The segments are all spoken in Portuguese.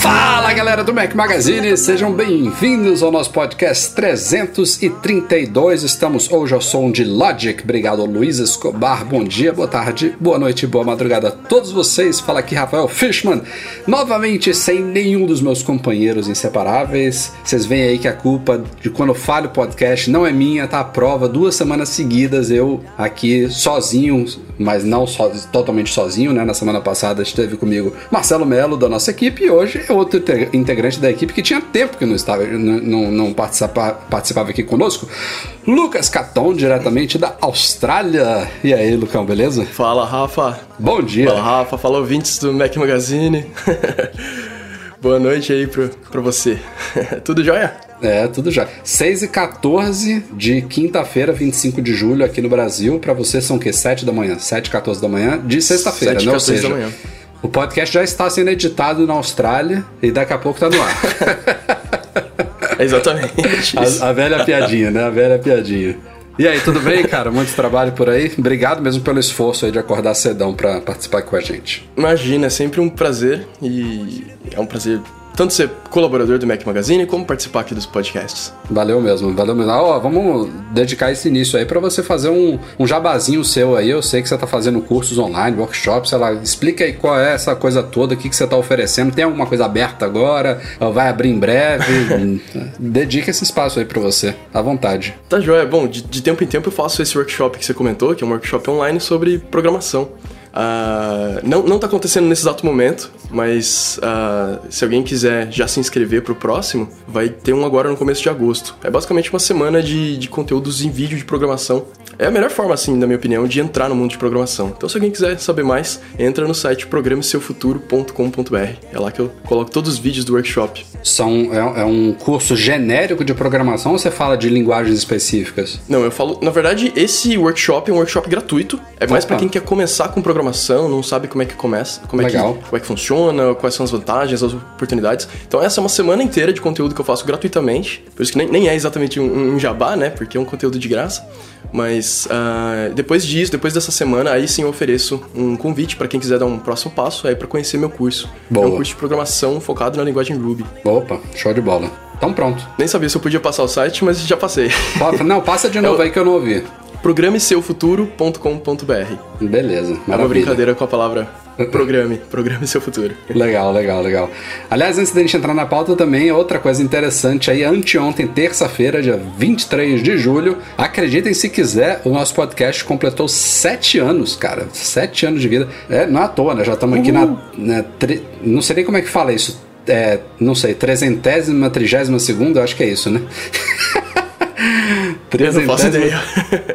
Fala galera do Mac Magazine, sejam bem-vindos ao nosso podcast 332. Estamos hoje ao som de Logic. Obrigado, Luiz Escobar. Bom dia, boa tarde, boa noite, boa madrugada a todos vocês. Fala aqui, Rafael Fishman, novamente sem nenhum dos meus companheiros inseparáveis. Vocês veem aí que a culpa de quando falho o podcast não é minha, tá à prova. Duas semanas seguidas eu aqui sozinho, mas não so, totalmente sozinho, né? Na semana passada esteve comigo Marcelo Melo, da nossa equipe, e hoje é outro integrante da equipe que tinha tempo que não estava, não, não participa, participava aqui conosco, Lucas Caton, diretamente da Austrália. E aí, Lucão, beleza? Fala, Rafa. Bom dia. Fala, Rafa. Fala, ouvintes do Mac Magazine. Boa noite aí pra, pra você. Tudo jóia? É, tudo já. 6 e 14 de quinta-feira, 25 de julho, aqui no Brasil. Para você são o quê? 7 da manhã? 7 e 14 da manhã de sexta-feira, né? Ou seja, da manhã. O podcast já está sendo editado na Austrália e daqui a pouco está no ar. Exatamente. A, a, velha piadinha, né? A velha piadinha. E aí, tudo bem, cara? Muito trabalho por aí? Obrigado mesmo pelo esforço aí de acordar cedão para participar com a gente. Imagina, é sempre um prazer e é um prazer tanto ser colaborador do Mac Magazine como participar aqui dos podcasts. Valeu mesmo, valeu mesmo. Ó, vamos dedicar esse início aí para você fazer um, um jabazinho seu aí. Eu sei que você tá fazendo cursos online, workshops, sei lá. Explica aí qual é essa coisa toda, o que, que você tá oferecendo. Tem alguma coisa aberta agora? Vai abrir em breve? Dedica esse espaço aí para você, à vontade. Tá joia. Bom, de, de tempo em tempo eu faço esse workshop que você comentou, que é um workshop online sobre programação. Uh, não, não tá acontecendo nesse exato momento, mas uh, se alguém quiser já se inscrever pro próximo, vai ter um agora no começo de agosto. É basicamente uma semana de, de conteúdos em vídeo de programação. É a melhor forma, assim, na minha opinião, de entrar no mundo de programação. Então, se alguém quiser saber mais, entra no site programeseufuturo.com.br. É lá que eu coloco todos os vídeos do workshop. São, é, é um curso genérico de programação ou você fala de linguagens específicas? Não, eu falo. Na verdade, esse workshop é um workshop gratuito. É mais para quem quer começar com programação, não sabe como é que começa, como é que, como é que funciona funciona, quais são as vantagens, as oportunidades. Então essa é uma semana inteira de conteúdo que eu faço gratuitamente. Por isso que nem, nem é exatamente um, um, jabá, né? Porque é um conteúdo de graça. Mas uh, depois disso, depois dessa semana, aí sim eu ofereço um convite para quem quiser dar um próximo passo aí para conhecer meu curso. Boa. É um curso de programação focado na linguagem Ruby. Opa, show de bola. Então pronto. Nem sabia se eu podia passar o site, mas já passei. Não, passa de novo eu... aí que eu não ouvi programeseufuturo.com.br. Beleza, maravilha. É uma brincadeira com a palavra programe, programe seu futuro. Legal, legal, legal. Aliás, antes da gente entrar na pauta também, outra coisa interessante aí, anteontem, terça-feira, dia 23 de julho, acreditem se quiser, o nosso podcast completou sete anos, cara, sete anos de vida. É, não é à toa, né? Já estamos aqui na, na tre... não sei nem como é que fala isso, é, não sei, trezentésima, trigésima segunda, eu acho que é isso, né? Eu não faço ideia.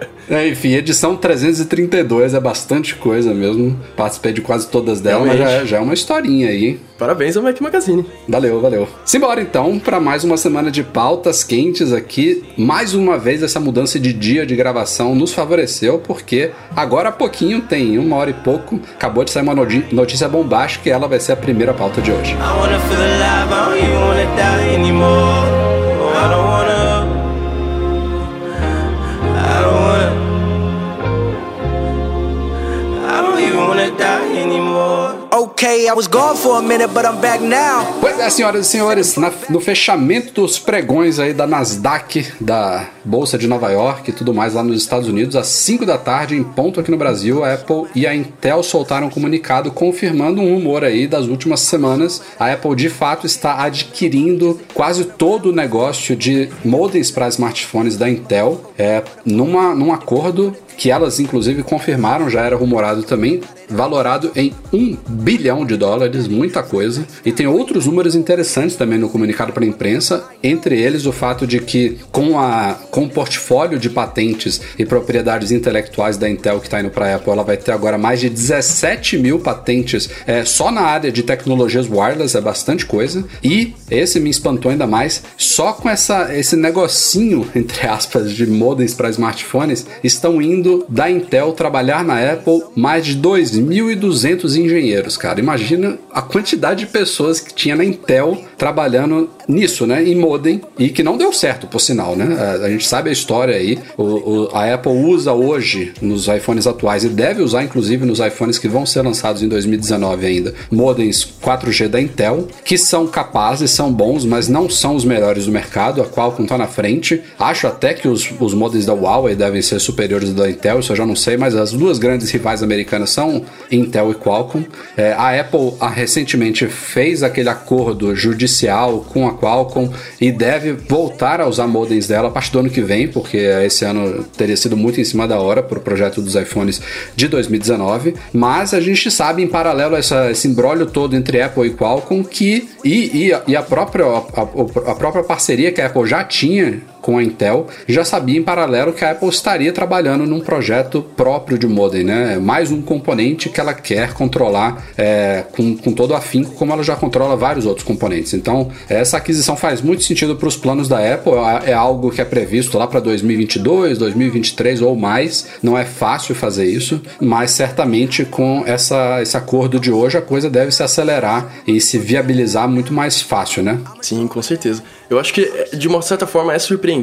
É, enfim, edição 332 é bastante coisa mesmo. Participei de quase todas delas, mas já, é, já é uma historinha aí. Parabéns ao Mac Magazine. Valeu, valeu. Simbora então para mais uma semana de pautas quentes aqui. Mais uma vez essa mudança de dia de gravação nos favoreceu, porque agora há pouquinho tem uma hora e pouco, acabou de sair uma notícia bombástica que ela vai ser a primeira pauta de hoje. I Okay, I was gone for a minute, but I'm back Pois é, senhoras e senhores, na, no fechamento dos pregões aí da Nasdaq, da Bolsa de Nova York e tudo mais lá nos Estados Unidos, às 5 da tarde, em ponto aqui no Brasil, a Apple e a Intel soltaram um comunicado confirmando um rumor aí das últimas semanas. A Apple de fato está adquirindo quase todo o negócio de modems para smartphones da Intel, é, numa, num acordo que elas inclusive confirmaram, já era rumorado também, valorado em um bilhão de dólares, muita coisa. E tem outros números interessantes também no comunicado para a imprensa, entre eles o fato de que com, a, com o portfólio de patentes e propriedades intelectuais da Intel que está indo para a Apple, ela vai ter agora mais de 17 mil patentes é, só na área de tecnologias wireless, é bastante coisa. E esse me espantou ainda mais, só com essa, esse negocinho, entre aspas, de modems para smartphones, estão indo da Intel trabalhar na Apple mais de 2.200 engenheiros, cara. Imagina a quantidade de pessoas que tinha na Intel trabalhando nisso, né? Em modem, e que não deu certo, por sinal, né? A, a gente sabe a história aí. O, o, a Apple usa hoje nos iPhones atuais e deve usar, inclusive, nos iPhones que vão ser lançados em 2019 ainda, modems 4G da Intel, que são capazes, são bons, mas não são os melhores do mercado. A Qualcomm está na frente. Acho até que os, os modems da Huawei devem ser superiores da Intel, isso eu já não sei, mas as duas grandes rivais americanas são Intel e Qualcomm. É, a Apple a, recentemente fez aquele acordo judicial com a Qualcomm e deve voltar a usar modems dela a partir do ano que vem, porque esse ano teria sido muito em cima da hora para o projeto dos iPhones de 2019. Mas a gente sabe, em paralelo a essa, esse embrólio todo entre Apple e Qualcomm, que e, e, a, e a, própria, a, a própria parceria que a Apple já tinha com a Intel, já sabia em paralelo que a Apple estaria trabalhando num projeto próprio de modem, né? Mais um componente que ela quer controlar é, com, com todo afinco, como ela já controla vários outros componentes. Então, essa aquisição faz muito sentido para os planos da Apple, é, é algo que é previsto lá para 2022, 2023 ou mais. Não é fácil fazer isso, mas certamente com essa, esse acordo de hoje a coisa deve se acelerar e se viabilizar muito mais fácil, né? Sim, com certeza. Eu acho que, de uma certa forma, é surpreendente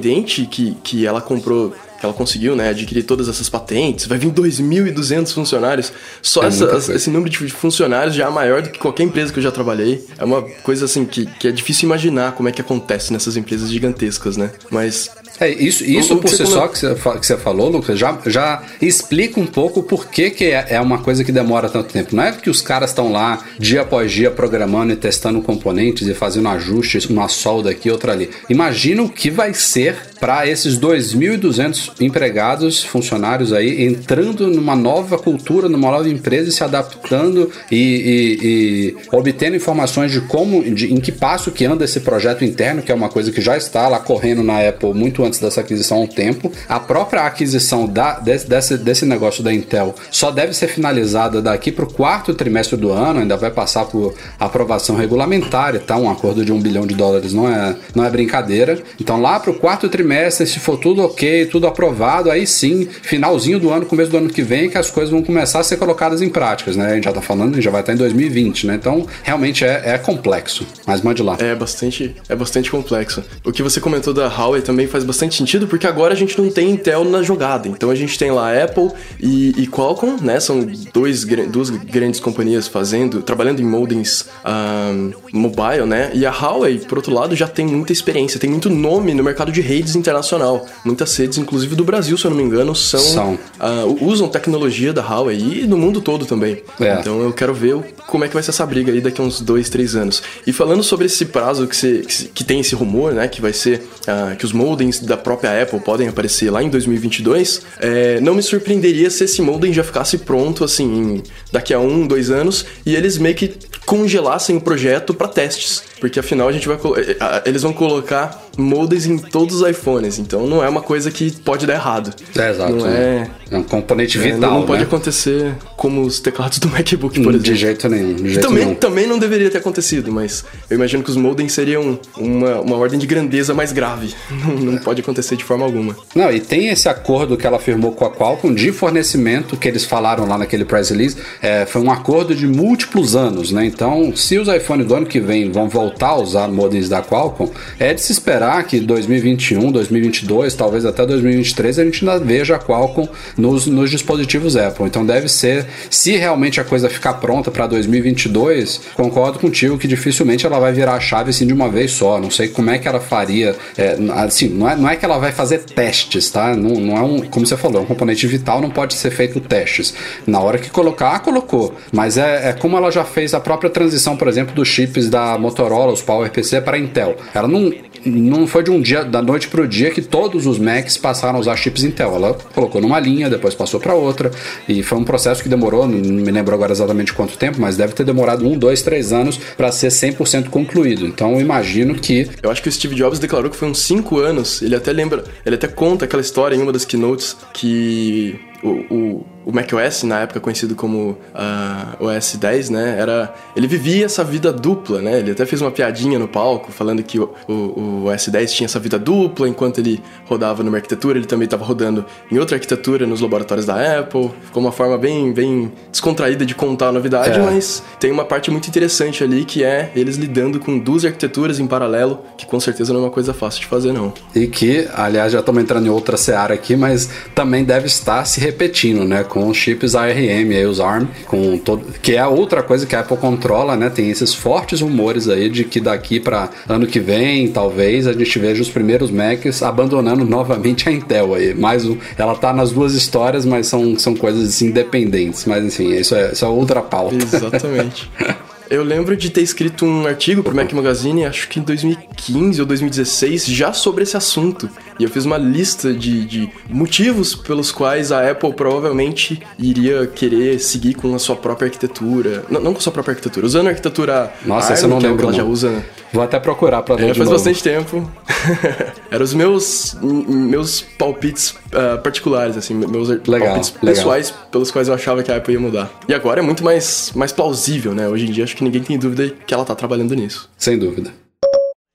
que, que ela comprou que ela conseguiu, né, adquirir todas essas patentes, vai vir 2.200 funcionários. Só é essa, esse número de funcionários já é maior do que qualquer empresa que eu já trabalhei. É uma coisa assim que, que é difícil imaginar como é que acontece nessas empresas gigantescas, né? Mas é, isso, isso o, por si só que você, falou, Lucas, já, já explica um pouco por que, que é, é uma coisa que demora tanto tempo. Não é que os caras estão lá dia após dia programando e testando componentes e fazendo ajustes, uma solda aqui, outra ali. Imagina o que vai ser para esses 2.200 empregados, funcionários aí, entrando numa nova cultura, numa nova empresa e se adaptando e, e, e obtendo informações de como, de, em que passo que anda esse projeto interno, que é uma coisa que já está lá correndo na Apple muito antes dessa aquisição um tempo. A própria aquisição da, desse, desse, desse negócio da Intel só deve ser finalizada daqui para o quarto trimestre do ano, ainda vai passar por aprovação regulamentar tá? Um acordo de um bilhão de dólares não é, não é brincadeira. Então, lá para o quarto trimestre, se for tudo ok, tudo aprovado, aí sim, finalzinho do ano, começo do ano que vem, que as coisas vão começar a ser colocadas em práticas, né? A gente já tá falando, já vai estar em 2020, né? Então, realmente é, é complexo. Mas mande lá. É bastante, é bastante complexo. O que você comentou da Huawei também faz bastante sentido, porque agora a gente não tem Intel na jogada. Então a gente tem lá Apple e, e Qualcomm, né? São dois, duas grandes companhias fazendo, trabalhando em modems um, mobile, né? E a Huawei, por outro lado, já tem muita experiência, tem muito nome no mercado de redes internacional. Muitas redes, inclusive do Brasil, se eu não me engano, são, são. Uh, usam tecnologia da Huawei e no mundo todo também. É. Então eu quero ver como é que vai ser essa briga aí daqui a uns dois, três anos. E falando sobre esse prazo que, você, que, que tem esse rumor, né? Que vai ser uh, que os modems da própria Apple podem aparecer lá em 2022, é, não me surpreenderia se esse modem já ficasse pronto, assim, daqui a um, dois anos, e eles meio que congelassem o projeto para testes. Porque afinal a gente vai. É, eles vão colocar modems em todos os iPhones, então não é uma coisa que pode dar errado. É, exato. Não é, é um componente vital. É, não, não né? pode acontecer como os teclados do MacBook, por de exemplo. De jeito nenhum. De jeito também, nenhum. também não deveria ter acontecido, mas eu imagino que os modems seriam uma, uma ordem de grandeza mais grave. Não, não pode acontecer de forma alguma. Não, e tem esse acordo que ela firmou com a Qualcomm de fornecimento que eles falaram lá naquele press release. É, foi um acordo de múltiplos anos, né? Então, se os iPhones do ano que vem vão voltar a usar modems da Qualcomm, é de se esperar que 2021, 2022, talvez até 2023 a gente ainda veja a Qualcomm nos, nos dispositivos Apple. Então, deve ser, se realmente a coisa ficar pronta para 2022, concordo contigo que dificilmente ela vai virar a chave assim de uma vez só. Não sei como é que ela faria. É, assim, não é, não é que ela vai fazer testes, tá? Não, não é um, como você falou, é um componente vital, não pode ser feito testes. Na hora que colocar, colocou. Mas é, é como ela já fez a própria transição, por exemplo, dos chips da Motorola, os PowerPC, para Intel. Ela não não foi de um dia, da noite pro dia, que todos os Macs passaram a usar chips Intel. Ela colocou numa linha, depois passou para outra, e foi um processo que demorou, não me lembro agora exatamente quanto tempo, mas deve ter demorado um, dois, três anos para ser 100% concluído. Então eu imagino que. Eu acho que o Steve Jobs declarou que foi uns 5 anos. Ele até lembra, ele até conta aquela história em uma das keynotes que o, o o macOS, na época conhecido como uh, ah, OS 10, né, era, ele vivia essa vida dupla, né, ele até fez uma piadinha no palco falando que o, o, o OS 10 tinha essa vida dupla, enquanto ele rodava numa arquitetura, ele também estava rodando em outra arquitetura nos laboratórios da Apple, ficou uma forma bem, bem descontraída de contar a novidade, é. mas tem uma parte muito interessante ali que é eles lidando com duas arquiteturas em paralelo, que com certeza não é uma coisa fácil de fazer não. E que, aliás, já estamos entrando em outra seara aqui, mas também deve estar se repetindo, né, com os chips ARM, aí os ARM, com todo, que é outra coisa que a Apple controla, né? Tem esses fortes rumores aí de que daqui para ano que vem, talvez a gente veja os primeiros Macs abandonando novamente a Intel aí. Mais um, ela tá nas duas histórias, mas são, são coisas independentes. Mas enfim, isso é, isso é outra pauta. Exatamente. Eu lembro de ter escrito um artigo pro Mac Magazine, acho que em 2015 ou 2016, já sobre esse assunto. E eu fiz uma lista de, de motivos pelos quais a Apple provavelmente iria querer seguir com a sua própria arquitetura. Não, não com a sua própria arquitetura, usando a arquitetura. Nossa, ARM, essa eu não lembro. Que ela já usa. Vou até procurar pra ver. É, faz novo. bastante tempo. Eram os meus, meus palpites uh, particulares, assim, meus legal, palpites legal. pessoais pelos quais eu achava que a Apple ia mudar. E agora é muito mais, mais plausível, né? Hoje em dia acho que ninguém tem dúvida que ela tá trabalhando nisso. Sem dúvida.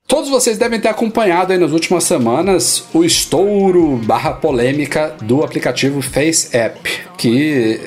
Todos vocês devem ter acompanhado aí nas últimas semanas o estouro barra polêmica do aplicativo Face App, que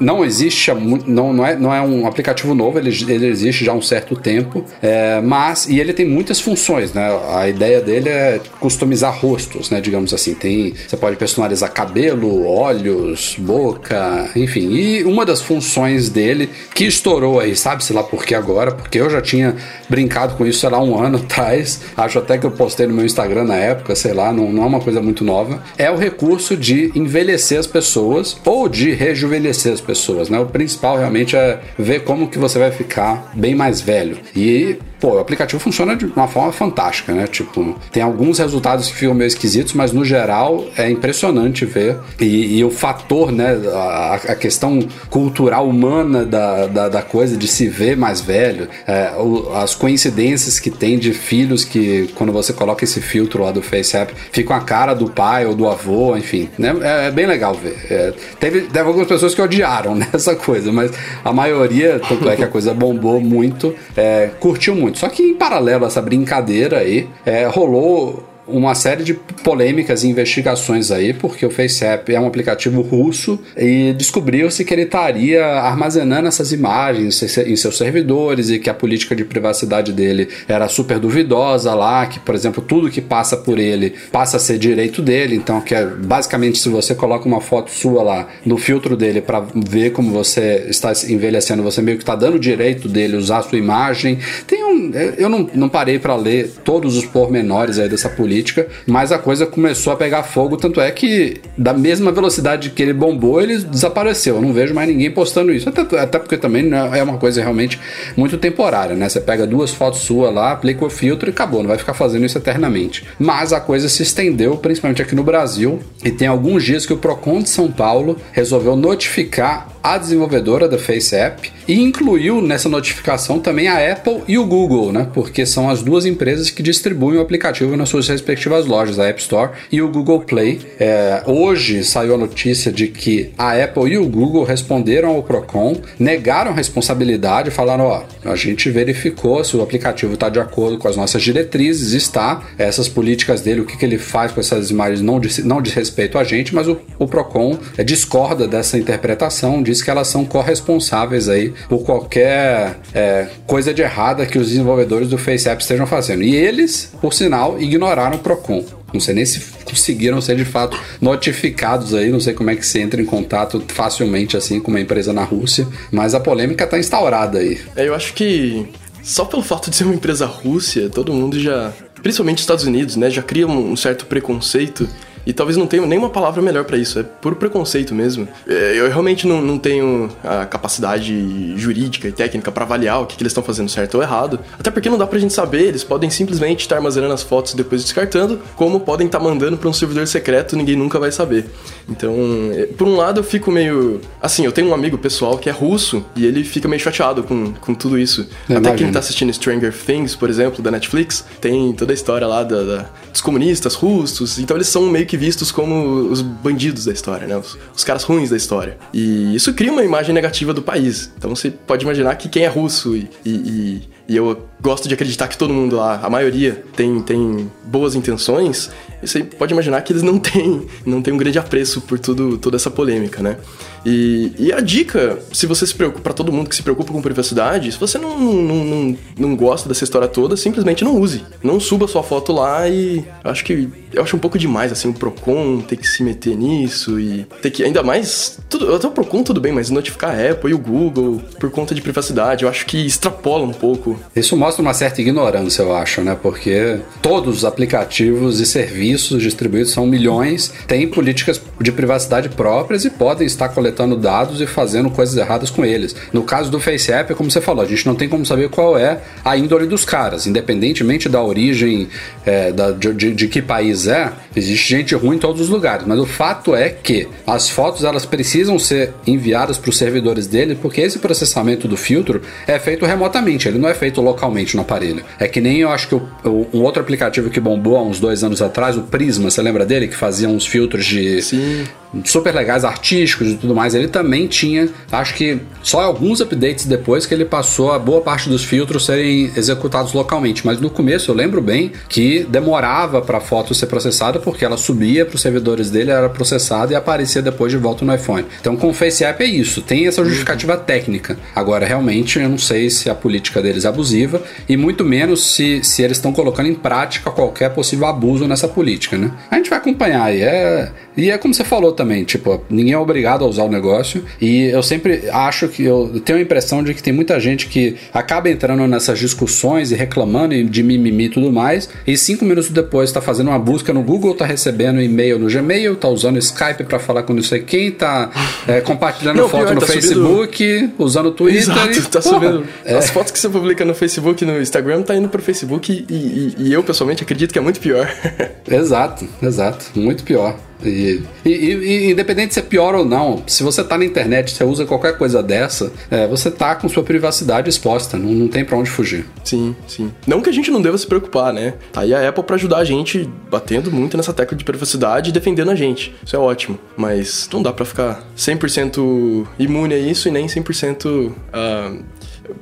não existe, não, não, é, não é um aplicativo novo, ele, ele existe já há um certo tempo, é, mas, e ele tem muitas funções, né? A ideia dele é customizar rostos, né? Digamos assim, tem, você pode personalizar cabelo, olhos, boca, enfim. E uma das funções dele, que estourou aí, sabe-se lá por que agora, porque eu já tinha brincado com isso, sei lá, um ano atrás, acho até que eu postei no meu Instagram na época, sei lá, não, não é uma coisa muito nova, é o recurso de envelhecer as pessoas ou de rejuvenescer as pessoas pessoas, né? O principal realmente é ver como que você vai ficar bem mais velho. E pô, o aplicativo funciona de uma forma fantástica, né? Tipo, tem alguns resultados que ficam meio esquisitos, mas no geral é impressionante ver. E, e o fator, né? A, a, questão cultural humana da, da, da, coisa de se ver mais velho, é, o, as coincidências que tem de filhos que, quando você coloca esse filtro lá do FaceApp, ficam a cara do pai ou do avô, enfim, né? É, é bem legal ver. É, teve, teve algumas pessoas que odiaram nessa coisa, mas a maioria, tanto é que a coisa bombou muito, é, curtiu muito muito. Só que em paralelo a essa brincadeira aí, é, rolou uma série de polêmicas e investigações aí, porque o FaceApp é um aplicativo russo e descobriu-se que ele estaria armazenando essas imagens em seus servidores e que a política de privacidade dele era super duvidosa lá, que, por exemplo, tudo que passa por ele passa a ser direito dele, então que é basicamente se você coloca uma foto sua lá no filtro dele para ver como você está envelhecendo, você meio que está dando direito dele usar a sua imagem. Tem um, eu não, não parei para ler todos os pormenores aí dessa política política, mas a coisa começou a pegar fogo, tanto é que da mesma velocidade que ele bombou, ele desapareceu. Eu não vejo mais ninguém postando isso, até, até porque também é uma coisa realmente muito temporária, né? Você pega duas fotos suas lá, aplica o filtro e acabou, não vai ficar fazendo isso eternamente. Mas a coisa se estendeu, principalmente aqui no Brasil, e tem alguns dias que o Procon de São Paulo resolveu notificar a desenvolvedora da FaceApp e incluiu nessa notificação também a Apple e o Google, né? Porque são as duas empresas que distribuem o aplicativo nas suas respectivas lojas, a App Store e o Google Play. É, hoje saiu a notícia de que a Apple e o Google responderam ao Procon, negaram responsabilidade, falaram: ó, a gente verificou se o aplicativo está de acordo com as nossas diretrizes, está, essas políticas dele, o que, que ele faz com essas imagens não diz, não diz respeito a gente, mas o, o Procon é, discorda dessa interpretação diz que elas são corresponsáveis aí por qualquer é, coisa de errada que os desenvolvedores do FaceApp estejam fazendo. E eles, por sinal, ignoraram o Procon. Não sei nem se conseguiram ser de fato notificados aí, não sei como é que se entra em contato facilmente assim com uma empresa na Rússia, mas a polêmica está instaurada aí. É, eu acho que só pelo fato de ser uma empresa Rússia, todo mundo já, principalmente Estados Unidos, né, já cria um certo preconceito E talvez não tenha nenhuma palavra melhor para isso, é puro preconceito mesmo. É, eu realmente não, não tenho a capacidade jurídica e técnica para avaliar o que, que eles estão fazendo certo ou errado. Até porque não dá pra gente saber, eles podem simplesmente estar armazenando as fotos e depois descartando, como podem estar mandando para um servidor secreto, ninguém nunca vai saber. Então, é, por um lado eu fico meio. Assim, eu tenho um amigo pessoal que é russo e ele fica meio chateado com, com tudo isso. Eu Até imagino. quem tá assistindo Stranger Things, por exemplo, da Netflix, tem toda a história lá da, da, dos comunistas russos, então eles são meio que vistos como os bandidos da história, né? Os, os caras ruins da história. E isso cria uma imagem negativa do país. Então você pode imaginar que quem é russo e, e, e, e eu gosto de acreditar que todo mundo lá, a maioria, tem, tem boas intenções, você pode imaginar que eles não têm, não têm um grande apreço por tudo, toda essa polêmica, né? E, e a dica, se você se preocupa, para todo mundo que se preocupa com privacidade, se você não, não, não, não gosta dessa história toda, simplesmente não use. Não suba sua foto lá e acho que eu acho um pouco demais, assim, o Procon ter que se meter nisso e ter que, ainda mais, tudo, até o Procon tudo bem, mas notificar a Apple e o Google por conta de privacidade, eu acho que extrapola um pouco. Isso mostra uma certa ignorância, eu acho, né? Porque todos os aplicativos e serviços distribuídos são milhões, têm políticas de privacidade próprias e podem estar coletando dados e fazendo coisas erradas com eles. No caso do FaceApp, é como você falou, a gente não tem como saber qual é a índole dos caras, independentemente da origem, é, da, de, de, que país é, existe gente ruim em todos os lugares. Mas o fato é que as fotos elas precisam ser enviadas para os servidores dele, porque esse processamento do filtro é feito remotamente, ele não é feito localmente no aparelho. É que nem eu acho que o, o, um outro aplicativo que bombou há uns dois anos atrás, o Prisma, você lembra dele? Que fazia uns filtros de, Sim super legais, artísticos e tudo mais, ele também tinha, acho que só alguns updates depois que ele passou a boa parte dos filtros serem executados localmente, mas no começo eu lembro bem que demorava para a foto ser processada porque ela subia para os servidores dele, era processada e aparecia depois de volta no iPhone. Então com o FaceApp é isso, tem essa justificativa técnica. Agora realmente eu não sei se a política deles é abusiva e muito menos se, se eles estão colocando em prática qualquer possível abuso nessa política, né? A gente vai acompanhar aí, é e é como você falou também, tipo, ninguém é obrigado a usar o negócio. E eu sempre acho que eu tenho a impressão de que tem muita gente que acaba entrando nessas discussões e reclamando de mimimi e tudo mais. E cinco minutos depois está fazendo uma busca no Google, está recebendo e-mail no Gmail, está usando Skype para falar com não sei quem, está é, compartilhando não, foto pior, no tá Facebook, subindo... usando o Twitter. Exato, e, tá subindo. É. As fotos que você publica no Facebook e no Instagram tá indo pro Facebook e, e, e eu pessoalmente acredito que é muito pior. exato, exato, muito pior. E, e, e, independente de ser pior ou não, se você tá na internet, você usa qualquer coisa dessa, é, você tá com sua privacidade exposta, não, não tem para onde fugir. Sim, sim. Não que a gente não deva se preocupar, né? Tá aí a Apple para ajudar a gente batendo muito nessa tecla de privacidade e defendendo a gente. Isso é ótimo. Mas não dá para ficar 100% imune a isso e nem 100% uh,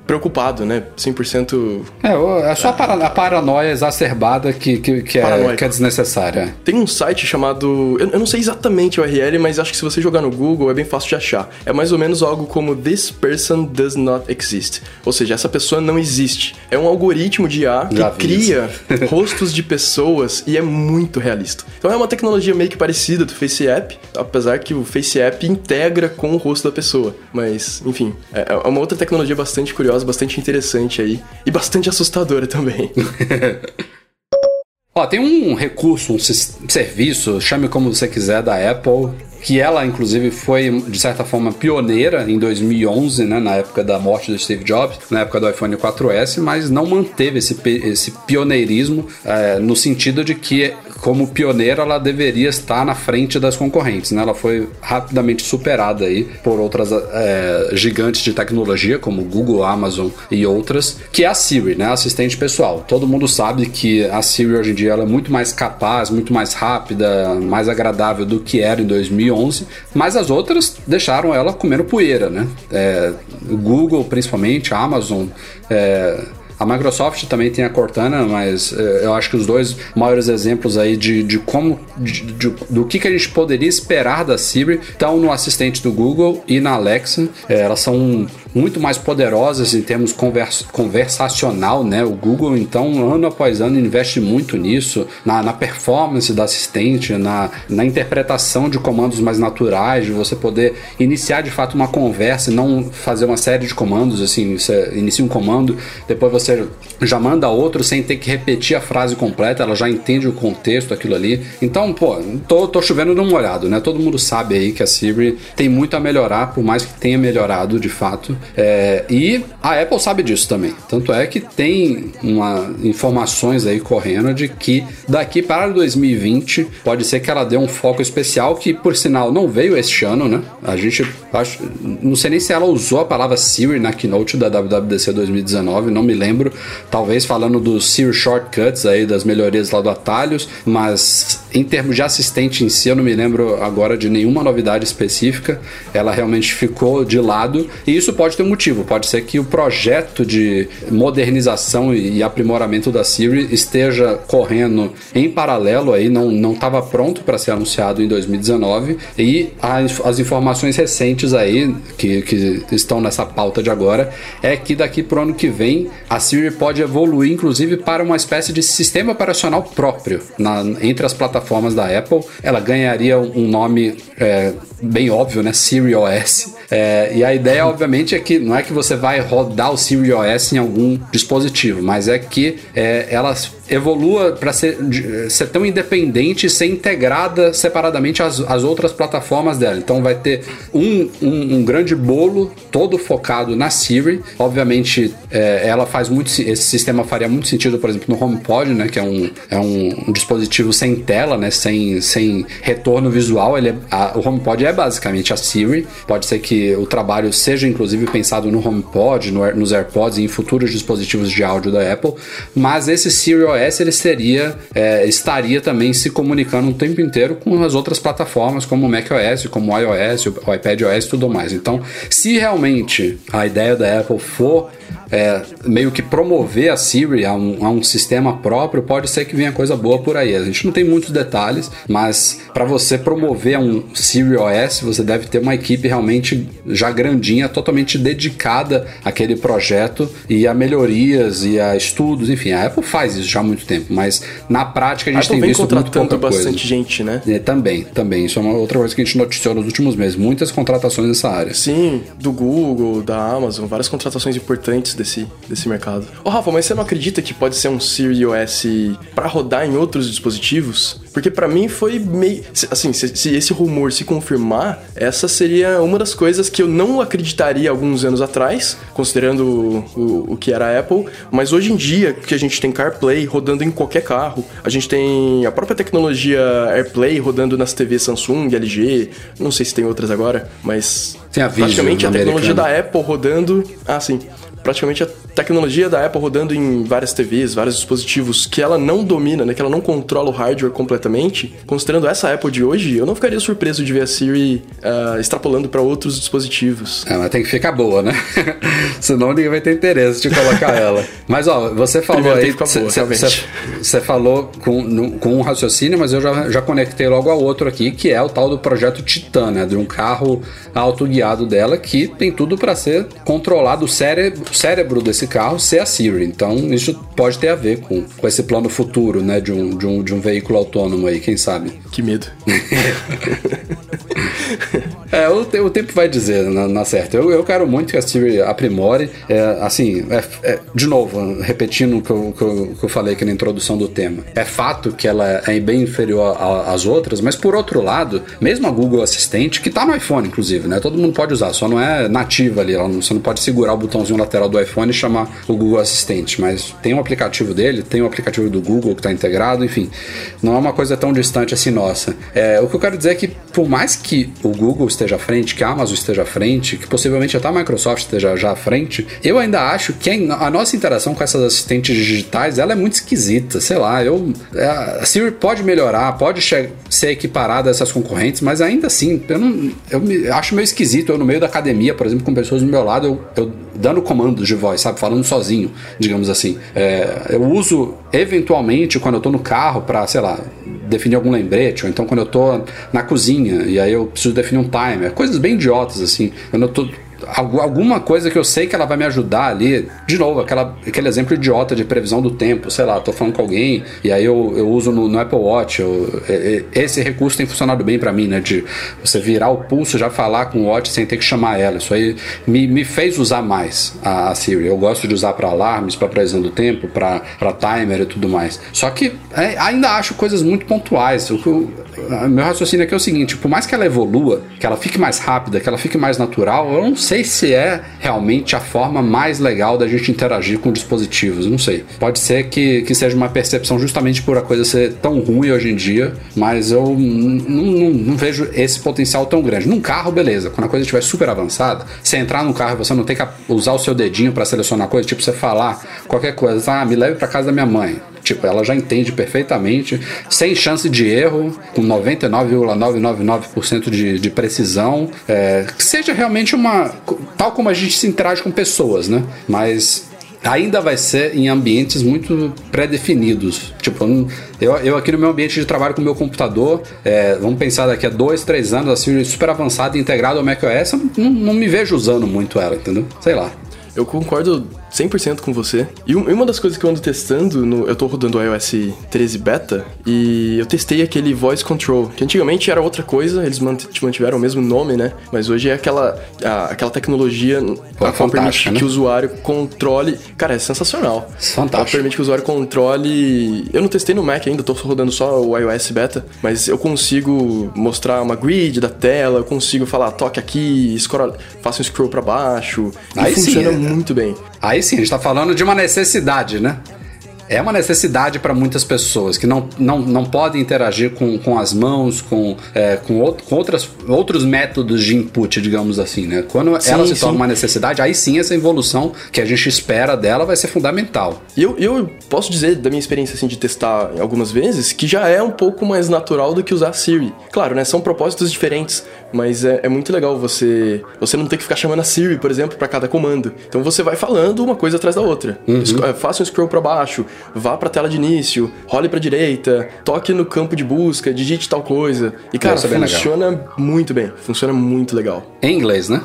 preocupado, né? 100%. É, é só a, a paranoia exacerbada que, que, que, é, que é desnecessária. Tem um site chamado. Eu, eu, não sei exatamente o URL, mas acho que se você jogar no Google é bem fácil de achar. É mais ou menos algo como This person does not exist. Ou seja, essa pessoa não existe. É um algoritmo de IA que cria rostos de pessoas e é muito realista. Então é uma tecnologia meio que parecida do FaceApp, apesar que o FaceApp integra com o rosto da pessoa. Mas, enfim, é, é uma outra tecnologia bastante curiosa, bastante interessante aí e bastante assustadora também. Ó, tem um recurso, um serviço, chame como você quiser, da Apple, que ela inclusive foi de certa forma pioneira em 2011, né, na época da morte do Steve Jobs, na época do iPhone 4S, mas não manteve esse, esse pioneirismo é, no sentido de que como pioneira ela deveria estar na frente das concorrentes, né? Ela foi rapidamente superada aí por outras é, gigantes de tecnologia como Google, Amazon e outras, que é a Siri, né, assistente pessoal. Todo mundo sabe que a Siri hoje em dia ela é muito mais capaz, muito mais rápida, mais agradável do que era em 2000 2011, mas as outras deixaram ela comendo poeira, né? É, Google, principalmente, Amazon, é, a Microsoft também tem a Cortana, mas é, eu acho que os dois maiores exemplos aí de, de como, de, de, do que, que a gente poderia esperar da Siri estão no assistente do Google e na Alexa. É, elas são muito mais poderosas em termos convers conversacional, né? O Google, então, ano após ano, investe muito nisso, na, na performance da assistente, na, na interpretação de comandos mais naturais, de você poder iniciar de fato uma conversa e não fazer uma série de comandos, assim, você inicia um comando, depois você já manda outro sem ter que repetir a frase completa, ela já entende o contexto, aquilo ali. Então, pô, tô, tô chovendo num molhado, né? Todo mundo sabe aí que a Siri tem muito a melhorar, por mais que tenha melhorado de fato. É, e a Apple sabe disso também. Tanto é que tem uma, informações aí correndo de que daqui para 2020 pode ser que ela dê um foco especial que, por sinal, não veio este ano, né? A gente acho, não sei nem se ela usou a palavra Siri na keynote da WWDC 2019, não me lembro. Talvez falando dos Siri Shortcuts aí, das melhorias lá do atalhos, mas em termos de assistente em si, eu não me lembro agora de nenhuma novidade específica. Ela realmente ficou de lado e isso pode ter um motivo. Pode ser que o projeto de modernização e aprimoramento da Siri esteja correndo em paralelo aí, não estava pronto para ser anunciado em 2019 e as, as informações recentes aí que, que estão nessa pauta de agora é que daqui para o ano que vem a Siri pode evoluir inclusive para uma espécie de sistema operacional próprio na, entre as plataformas da Apple. Ela ganharia um nome é, bem óbvio, né? Siri OS. É, e a ideia, obviamente, é que não é que você vai rodar o Siri OS em algum dispositivo, mas é que é, ela evolua para ser, ser tão independente e ser integrada separadamente às, às outras plataformas dela. Então vai ter um, um, um grande bolo todo focado na Siri. Obviamente, é, ela faz muito. Esse sistema faria muito sentido, por exemplo, no HomePod, né? Que é um, é um, um dispositivo sem tela, né? Sem, sem retorno visual. Ele é, a, o HomePod é basicamente a Siri. Pode ser que o trabalho seja inclusive pensado no HomePod, no, nos AirPods e em futuros dispositivos de áudio da Apple, mas esse Siri ele seria, é, estaria também se comunicando o tempo inteiro com as outras plataformas como o macOS, como o iOS, o iPadOS e tudo mais. Então, se realmente a ideia da Apple for é, meio que promover a Siri a um, a um, sistema próprio, pode ser que venha coisa boa por aí. A gente não tem muitos detalhes, mas para você promover um Siri OS, você deve ter uma equipe realmente já grandinha, totalmente dedicada àquele projeto e a melhorias e a estudos, enfim. A Apple faz isso já há muito tempo, mas na prática a gente a tem visto muito pouca bastante coisa. gente, né? É, também, também. Isso é uma outra coisa que a gente noticiou nos últimos meses. Muitas contratações nessa área. Sim, do Google, da Amazon, várias contratações importantes desse, desse mercado. Ô Rafa, mas você não acredita que pode ser um Siri OS para rodar em outros dispositivos? Porque para mim foi meio. Assim, se, se, esse rumor se confirmar, essa seria uma das coisas que eu não acreditaria alguns anos atrás, considerando o, o, o que era a Apple. Mas hoje em dia, que a gente tem CarPlay rodando em qualquer carro, a gente tem a própria tecnologia AirPlay rodando nas TVs Samsung, LG, não sei se tem outras agora, mas. Tem a praticamente a tecnologia da Apple rodando. Ah, sim praticamente tecnologia da Apple rodando em várias TVs, vários dispositivos que ela não domina, né, que ela não controla o hardware completamente, considerando essa Apple de hoje, eu não ficaria surpreso de ver a Siri uh, extrapolando para outros dispositivos. É, mas tem que ficar boa, né? Senão ninguém vai ter interesse de colocar ela. Mas ó, você falou aí, você falou com, no, com um raciocínio, mas eu já, já conectei logo ao outro aqui, que é o tal do projeto Titan, né, de um carro autoguiado dela que tem tudo para ser controlado o cérebro, o cérebro desse carro ser a Siri. Então isso pode ter a ver com, com esse plano futuro, né, de um, de, um, de um veículo autônomo aí, quem sabe? Que medo. é, o, o, tempo vai dizer na, na certa. Eu, eu quero muito que a Siri aprimore. É, assim, é, é, de novo, repetindo o que eu, que, eu, que eu falei aqui na introdução do tema. É fato que ela é bem inferior às outras, mas por outro lado, mesmo a Google Assistente, que tá no iPhone, inclusive, né? Todo mundo pode usar, só não é nativa ali. Você não pode segurar o botãozinho lateral do iPhone e chamar o Google Assistente, mas tem um aplicativo dele, tem um aplicativo do Google que está integrado, enfim. Não é uma coisa tão distante assim nossa. É, o que eu quero dizer é que, por mais que o Google esteja à frente, que a Amazon esteja à frente, que possivelmente até a Microsoft esteja já à frente, eu ainda acho que a nossa interação com essas assistentes digitais ela é muito esquisita. Sei lá, eu. É, a Siri pode melhorar, pode ser equiparada a essas concorrentes, mas ainda assim, eu não. Eu acho meio esquisito. Eu, no meio da academia, por exemplo, com pessoas do meu lado, eu, eu dando comandos de voz, sabe? Falando sozinho, digamos assim. É, eu uso eventualmente quando eu tô no carro para, sei lá, definir algum lembrete, ou então quando eu tô na cozinha e aí eu preciso definir um timer, coisas bem idiotas assim. Quando eu tô alguma coisa que eu sei que ela vai me ajudar ali. De novo, aquela, aquele exemplo idiota de previsão do tempo. Sei lá, tô falando com alguém e aí eu, eu uso no, no Apple Watch. Eu, esse recurso tem funcionado bem para mim, né? De você virar o pulso, já falar com o Watch sem ter que chamar ela. Isso aí me, me fez usar mais a, a Siri. Eu gosto de usar para alarmes, para previsão do tempo, para timer e tudo mais. Só que é, ainda acho coisas muito pontuais. Meu raciocínio aqui é o seguinte: por mais que ela evolua, que ela fique mais rápida, que ela fique mais natural, eu não sei se é realmente a forma mais legal da gente interagir com dispositivos. Não sei. Pode ser que, que seja uma percepção justamente por a coisa ser tão ruim hoje em dia, mas eu não vejo esse potencial tão grande. Num carro, beleza. Quando a coisa estiver super avançada, você entrar no carro e você não tem que usar o seu dedinho para selecionar coisa, tipo você falar qualquer coisa, ah, me leve para casa da minha mãe. Tipo, ela já entende perfeitamente, sem chance de erro, com 99,999% de, de precisão. É, que seja realmente uma. Tal como a gente se interage com pessoas, né? Mas ainda vai ser em ambientes muito pré-definidos. Tipo, eu, eu aqui no meu ambiente de trabalho com o meu computador, é, vamos pensar daqui a dois, três anos, assim, super avançado integrado ao macOS, não, não me vejo usando muito ela, entendeu? Sei lá. Eu concordo 100% com você. E uma das coisas que eu ando testando, no, eu tô rodando o iOS 13 Beta, e eu testei aquele Voice Control, que antigamente era outra coisa, eles mantiveram o mesmo nome, né? Mas hoje é aquela, a, aquela tecnologia Pô, que permite né? que o usuário controle. Cara, é sensacional. Fantástico. Ela permite que o usuário controle. Eu não testei no Mac ainda, tô rodando só o iOS Beta, mas eu consigo mostrar uma grid da tela, eu consigo falar, toque aqui, scroll, faça um scroll para baixo. Aí e funciona sim, é. muito bem. Aí sim, a gente tá falando de uma necessidade, né? É uma necessidade para muitas pessoas que não, não, não podem interagir com, com as mãos, com, é, com, outro, com outras, outros métodos de input, digamos assim, né? Quando sim, ela se sim. torna uma necessidade, aí sim essa evolução que a gente espera dela vai ser fundamental. Eu, eu posso dizer, da minha experiência assim, de testar algumas vezes, que já é um pouco mais natural do que usar Siri. Claro, né? São propósitos diferentes, mas é, é muito legal você, você não ter que ficar chamando a Siri, por exemplo, para cada comando. Então você vai falando uma coisa atrás da outra. Uhum. É, faça um scroll para baixo, vá para a tela de início, role para direita, toque no campo de busca, digite tal coisa. E cara, é funciona legal. muito bem, funciona muito legal. Em inglês, né?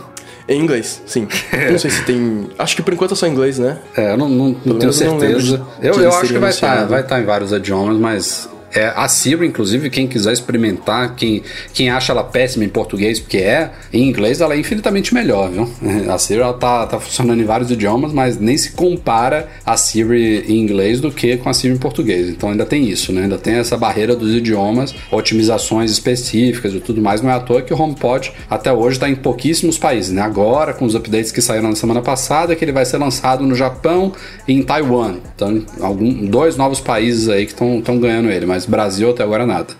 Em inglês, sim. não sei se tem. Acho que por enquanto é só inglês, né? É, eu não, não, não tenho certeza. Não eu, eu acho que vai estar, tá, vai estar tá em vários idiomas, mas é, a Siri, inclusive, quem quiser experimentar, quem, quem acha ela péssima em português, porque é, em inglês ela é infinitamente melhor, viu? A Siri ela tá, tá funcionando em vários idiomas, mas nem se compara a Siri em inglês do que com a Siri em português. Então ainda tem isso, né? Ainda tem essa barreira dos idiomas, otimizações específicas e tudo mais. Não é à toa que o HomePod até hoje está em pouquíssimos países, né? Agora, com os updates que saíram na semana passada, que ele vai ser lançado no Japão e em Taiwan. Então, algum, dois novos países aí que estão ganhando ele, mas mas Brasil até agora nada.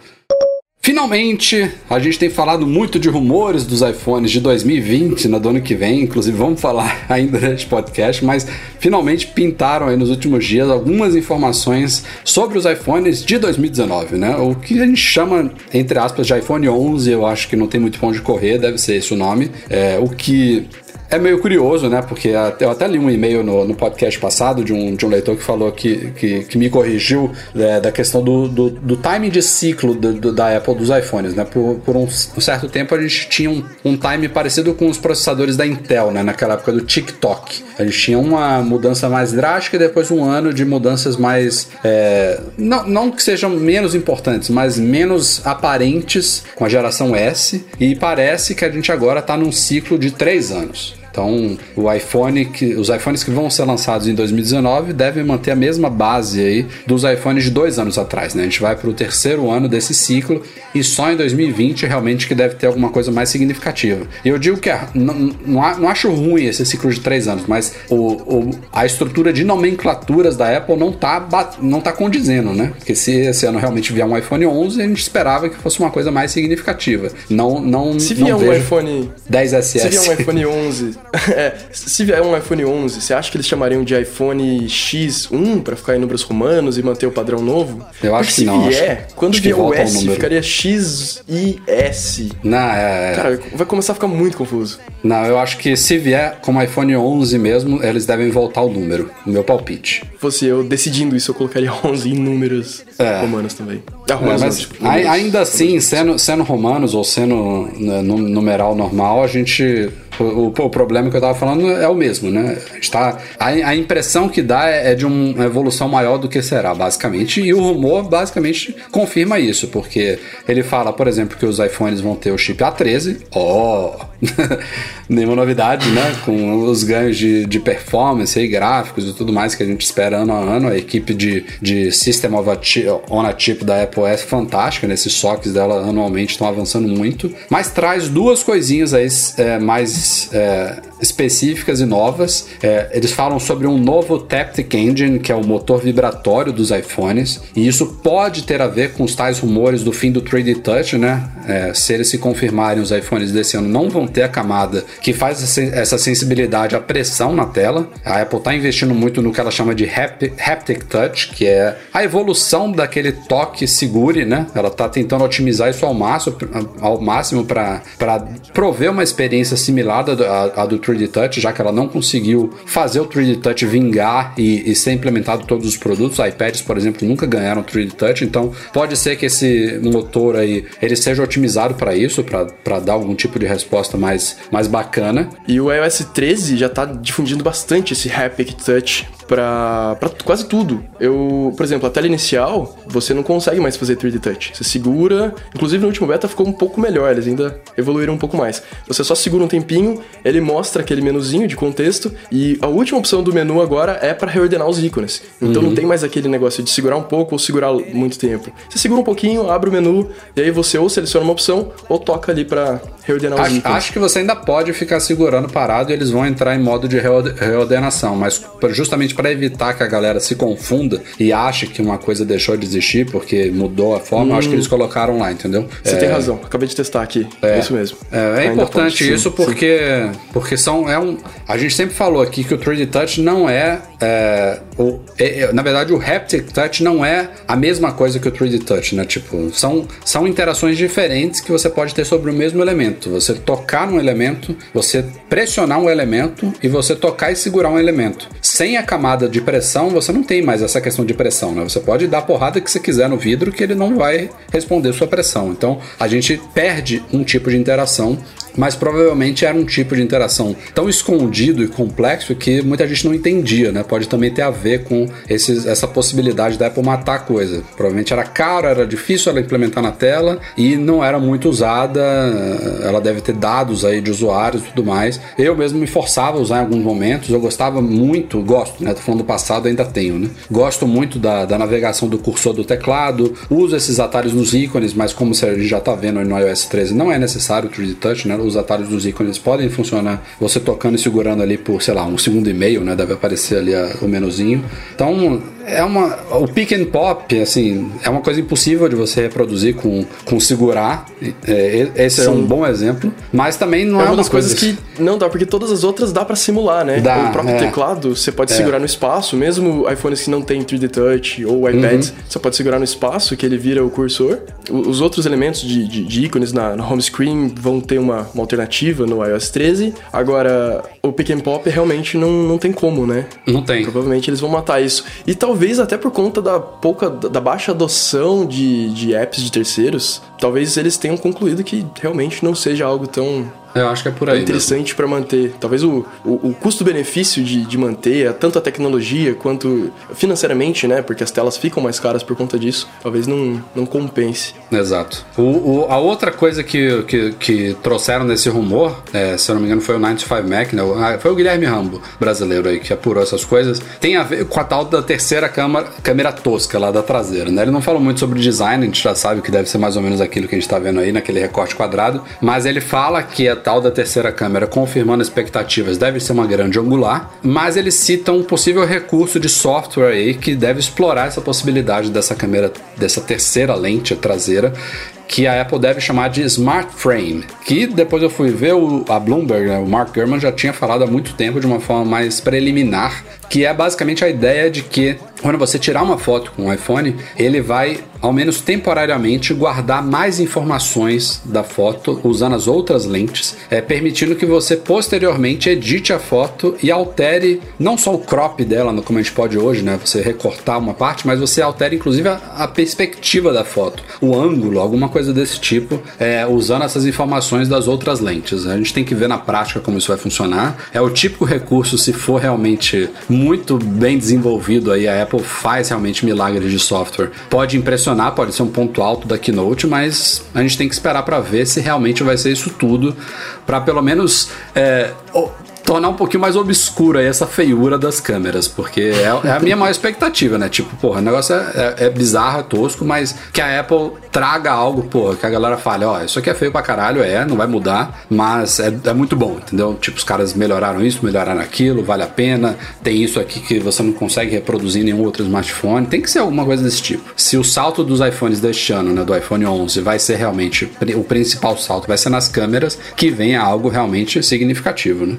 Finalmente, a gente tem falado muito de rumores dos iPhones de 2020, na do ano que vem, inclusive vamos falar ainda neste podcast, mas finalmente pintaram aí nos últimos dias algumas informações sobre os iPhones de 2019, né? O que a gente chama, entre aspas, de iPhone 11, eu acho que não tem muito ponto de correr, deve ser esse o nome. É, o que é meio curioso, né? Porque eu até li um e-mail no, no podcast passado de um, de um leitor que falou que, que, que me corrigiu é, da questão do, do, do de ciclo do, do, da Apple dos iPhones, né? Por, por um, um, certo tempo a gente tinha um, um time parecido com os processadores da Intel, né? Naquela época do TikTok. A gente tinha uma mudança mais drástica e depois um ano de mudanças mais. É, não, não que sejam menos importantes, mas menos aparentes com a geração S. E parece que a gente agora está num ciclo de três anos. Então, o iPhone que, os iPhones que vão ser lançados em 2019 devem manter a mesma base aí dos iPhones de dois anos atrás, né? A gente vai para o terceiro ano desse ciclo e só em 2020 realmente que deve ter alguma coisa mais significativa. E eu digo que é, não, não, acho ruim esse ciclo de três anos, mas o, o, a estrutura de nomenclaturas da Apple não tá, não tá condizendo, né? Porque se esse ano realmente vier um iPhone 11, a gente esperava que fosse uma coisa mais significativa. Não, não, se vier não um iPhone 10S, se vier um iPhone 11 é, se vier um iPhone 11, você acha que eles chamariam de iPhone X1 para ficar em números romanos e manter o padrão novo? Eu acho Porque que não. Se vier, acho, quando acho vier o S, ficaria X e S. Não, é, é... Cara, vai começar a ficar muito confuso. Não, eu acho que se vier como iPhone 11 mesmo, eles devem voltar o número. Meu palpite. Fosse eu decidindo isso, eu colocaria 11 em números é. romanos também. É, mas tipo, ainda assim, sendo, sendo romanos ou sendo né, numeral normal, a gente O, o, problema que eu tava falando é o mesmo, né? Está, a, a impressão que dá é, é de uma evolução maior do que será, basicamente. E o rumor basicamente confirma isso, porque ele fala, por exemplo, que os iPhones vão ter o chip A13. Ó! Oh. Nenhuma novidade, né? Com os ganhos de, de performance e gráficos e tudo mais que a gente espera ano a ano. A equipe de, de System of on a Chip da Apple é fantástica, né? soques dela anualmente estão avançando muito. Mas traz duas coisinhas aí é, mais é, específicas e novas. É, eles falam sobre um novo Taptic Engine, que é o motor vibratório dos iPhones. E isso pode ter a ver com os tais rumores do fim do 3D Touch, né? É, se eles se confirmarem, os iPhones desse ano não vão ter a camada que faz essa sensibilidade à pressão na tela. A Apple está investindo muito no que ela chama de Haptic Touch, que é a evolução daquele toque segure, né? Ela está tentando otimizar isso ao máximo, ao máximo para prover uma experiência similar à, à do 3D Touch, já que ela não conseguiu fazer o 3D Touch vingar e, e ser implementado em todos os produtos. iPads, por exemplo, nunca ganharam 3D Touch, então pode ser que esse motor aí ele seja otimizado para isso, para dar algum tipo de resposta mais, mais bacana. E o iOS 13 já está difundindo bastante esse Haptic Touch para quase tudo. Eu, por exemplo, a tela inicial, você não consegue mais fazer 3D Touch. Você segura, inclusive no último beta ficou um pouco melhor, eles ainda evoluíram um pouco mais. Você só segura um tempinho, ele mostra aquele menuzinho de contexto e a última opção do menu agora é para reordenar os ícones. Então uhum. não tem mais aquele negócio de segurar um pouco ou segurar muito tempo. Você segura um pouquinho, abre o menu e aí você ou seleciona uma opção ou toca ali para reordenar os acho, ícones. Acho que você ainda pode ficar segurando parado e eles vão entrar em modo de reordenação, mas justamente para evitar que a galera se confunda e ache que uma coisa deixou de existir porque mudou a forma, hum. acho que eles hum. colocaram lá, entendeu? Você é... tem razão, acabei de testar aqui. É, é isso mesmo. É, é importante isso porque, porque são. É um, a gente sempre falou aqui que o 3D Touch não é. é o, é, é, na verdade, o Haptic Touch não é a mesma coisa que o 3D Touch, né? Tipo, são, são interações diferentes que você pode ter sobre o mesmo elemento. Você tocar num elemento, você pressionar um elemento e você tocar e segurar um elemento. Sem a camada de pressão, você não tem mais essa questão de pressão, né? Você pode dar a porrada que você quiser no vidro que ele não vai responder sua pressão. Então, a gente perde um tipo de interação mas provavelmente era um tipo de interação tão escondido e complexo que muita gente não entendia, né? Pode também ter a ver com esses, essa possibilidade da Apple matar a coisa. Provavelmente era caro, era difícil ela implementar na tela e não era muito usada. Ela deve ter dados aí de usuários e tudo mais. Eu mesmo me forçava a usar em alguns momentos. Eu gostava muito, gosto, né? Tô falando do passado, ainda tenho, né? Gosto muito da, da navegação do cursor do teclado. Uso esses atalhos nos ícones, mas como a gente já tá vendo no iOS 13, não é necessário o 3D Touch, né? os atalhos dos ícones podem funcionar você tocando e segurando ali por, sei lá, um segundo e meio, né? Deve aparecer ali a, o menuzinho. Então, é uma. O pick and pop, assim, é uma coisa impossível de você reproduzir com, com segurar. É, esse Sim. é um bom exemplo. Mas também não é, é uma das coisas que não dá, porque todas as outras dá para simular, né? Dá, o próprio é. teclado, você pode é. segurar no espaço, mesmo iPhones que não tem 3D Touch ou iPads, uhum. você pode segurar no espaço que ele vira o cursor. Os outros elementos de, de, de ícones na, na home screen vão ter uma, uma alternativa no iOS 13. Agora, o pick and pop realmente não, não tem como, né? Não tem. Provavelmente eles vão matar isso. E talvez até por conta da pouca, da baixa adoção de, de apps de terceiros, talvez eles tenham concluído que realmente não seja algo tão eu acho que é por aí. interessante para manter. Talvez o, o, o custo-benefício de, de manter tanto a tecnologia quanto financeiramente, né? Porque as telas ficam mais caras por conta disso. Talvez não, não compense. Exato. O, o a outra coisa que, que, que trouxeram nesse rumor, é, se eu não me engano, foi o 95 Mac, né? Ah, foi o Guilherme Rambo, brasileiro aí, que apurou essas coisas. Tem a ver com a tal da terceira câmera, câmera tosca lá da traseira, né? Ele não fala muito sobre design, a gente já sabe que deve ser mais ou menos aquilo que a gente tá vendo aí naquele recorte quadrado, mas ele fala que a da terceira câmera, confirmando expectativas, deve ser uma grande angular, mas ele cita um possível recurso de software aí que deve explorar essa possibilidade dessa câmera, dessa terceira lente traseira, que a Apple deve chamar de Smart Frame, que depois eu fui ver o, a Bloomberg, né, o Mark Gurman já tinha falado há muito tempo de uma forma mais preliminar, que é basicamente a ideia de que quando você tirar uma foto com o iPhone, ele vai, ao menos temporariamente, guardar mais informações da foto usando as outras lentes, é, permitindo que você posteriormente edite a foto e altere não só o crop dela, como a gente pode hoje, né? Você recortar uma parte, mas você altere inclusive a, a perspectiva da foto, o ângulo, alguma coisa desse tipo, é, usando essas informações das outras lentes. A gente tem que ver na prática como isso vai funcionar. É o típico recurso, se for realmente muito bem desenvolvido, aí a Apple faz realmente milagres de software. Pode impressionar, pode ser um ponto alto da Keynote, mas a gente tem que esperar para ver se realmente vai ser isso tudo, para pelo menos é, tornar um pouquinho mais obscura essa feiura das câmeras, porque é, é, a minha maior expectativa, né? Tipo, porra, o negócio é, é, é, bizarro, é tosco, mas que a Apple traga algo, porra, que a galera fale, ó, oh, isso aqui é feio pra caralho, é, não vai mudar, mas é, é muito bom, entendeu? Tipo, os caras melhoraram isso, melhoraram aquilo, vale a pena, tem isso aqui que você não consegue reproduzir em nenhum outro smartphone, tem que ser alguma coisa desse tipo. Se o salto dos iPhones deste ano, né, do iPhone 11, vai ser realmente o principal salto, vai ser nas câmeras, que venha algo realmente significativo, né?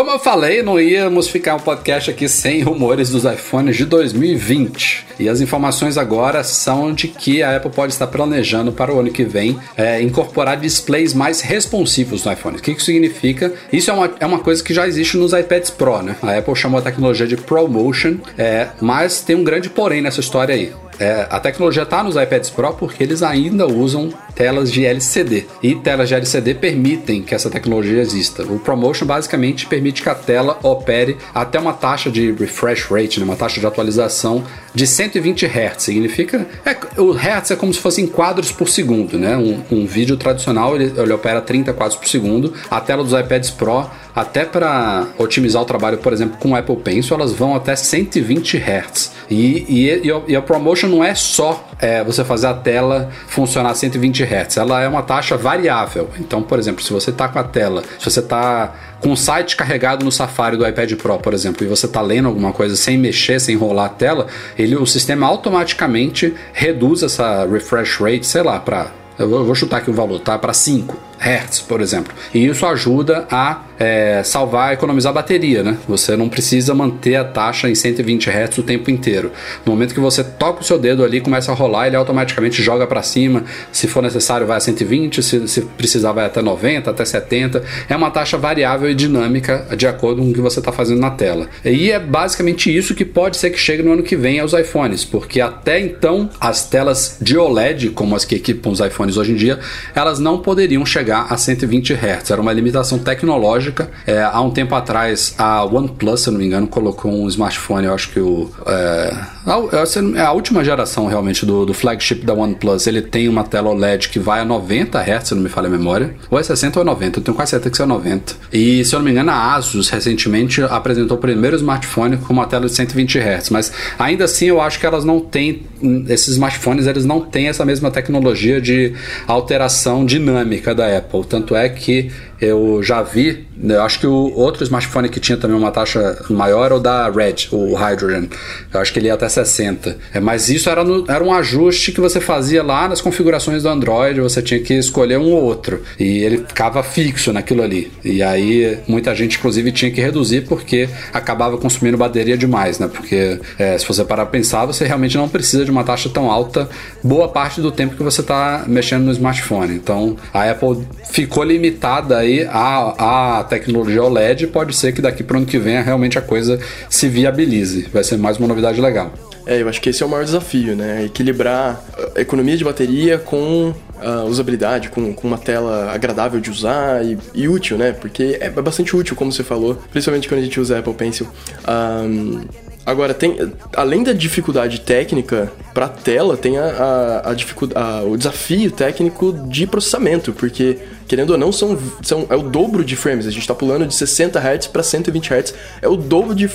Como eu falei, não íamos ficar um podcast aqui sem rumores dos iPhones de 2020. E as informações agora são de que a Apple pode estar planejando para o ano que vem é, incorporar displays mais responsivos no iPhone. O que isso significa? Isso é uma, é uma coisa que já existe nos iPads Pro, né? A Apple chamou a tecnologia de ProMotion, é, mas tem um grande porém nessa história aí. É, a tecnologia está nos iPads Pro porque eles ainda usam telas de LCD. E telas de LCD permitem que essa tecnologia exista. O ProMotion basicamente permite que a tela opere até uma taxa de refresh rate, né, uma taxa de atualização de 120 Hz. Significa. É, o Hz é como se fossem quadros por segundo, né? Um, um vídeo tradicional ele, ele opera 30 quadros por segundo. A tela dos iPads Pro até para otimizar o trabalho, por exemplo, com o Apple Pencil, elas vão até 120 Hz. E, e, e, a ProMotion não é só é, você fazer a tela funcionar a 120 Hz, ela é uma taxa variável. Então, por exemplo, se você está com a tela, se você está com o site carregado no Safari do iPad Pro, por exemplo, e você está lendo alguma coisa sem mexer, sem rolar a tela, ele, o sistema automaticamente reduz essa refresh rate, sei lá, para eu vou chutar aqui o valor, tá? Para 5 Hz, por exemplo. E isso ajuda a é, salvar, economizar bateria, né? Você não precisa manter a taxa em 120 Hz o tempo inteiro. No momento que você toca o seu dedo ali, começa a rolar, ele automaticamente joga para cima. Se for necessário, vai a 120, se, se precisar, vai até 90, até 70. É uma taxa variável e dinâmica de acordo com o que você está fazendo na tela. E é basicamente isso que pode ser que chegue no ano que vem aos iPhones, porque até então as telas de OLED, como as que equipam os iPhones hoje em dia, elas não poderiam chegar chegar a 120 Hz. Era uma limitação tecnológica. É, há um tempo atrás, a OnePlus, se eu não me engano, colocou um smartphone, eu acho que o. É, a, a última geração realmente do, do, flagship da OnePlus, ele tem uma tela OLED que vai a 90 Hz, se não me falha a memória. Ou é 60 ou 90, eu tenho quase certeza que é 90. E se eu não me engano, a Asus recentemente apresentou o primeiro smartphone com uma tela de 120 Hz. Mas ainda assim, eu acho que elas não têm. Esses smartphones eles não têm essa mesma tecnologia de alteração dinâmica da Apple. Apple. Tanto é que eu já vi, né, eu acho que o outro smartphone que tinha também uma taxa maior era o da Red, o Hydrogen. Eu acho que ele ia até 60. É, mas isso era, no, era um ajuste que você fazia lá nas configurações do Android, você tinha que escolher um ou outro. E ele ficava fixo naquilo ali. E aí muita gente, inclusive, tinha que reduzir porque acabava consumindo bateria demais, né? Porque é, se você parar pra pensar, você realmente não precisa de uma taxa tão alta boa parte do tempo que você está mexendo no smartphone. Então a Apple ficou limitada aí aí a, a tecnologia OLED pode ser que daqui para o ano que vem realmente a coisa se viabilize. Vai ser mais uma novidade legal. É, eu acho que esse é o maior desafio, né? Equilibrar a economia de bateria com a usabilidade, com, com uma tela agradável de usar e, e, útil, né? Porque é bastante útil, como você falou, principalmente quando a gente usa Apple Pencil. Um, Agora, tem, além da dificuldade técnica para tela, tem a, a, a dificuldade, o desafio técnico de processamento, porque, querendo ou não, são, são, é o dobro de frames. A gente está pulando de 60 Hz para 120 Hz. É o dobro de,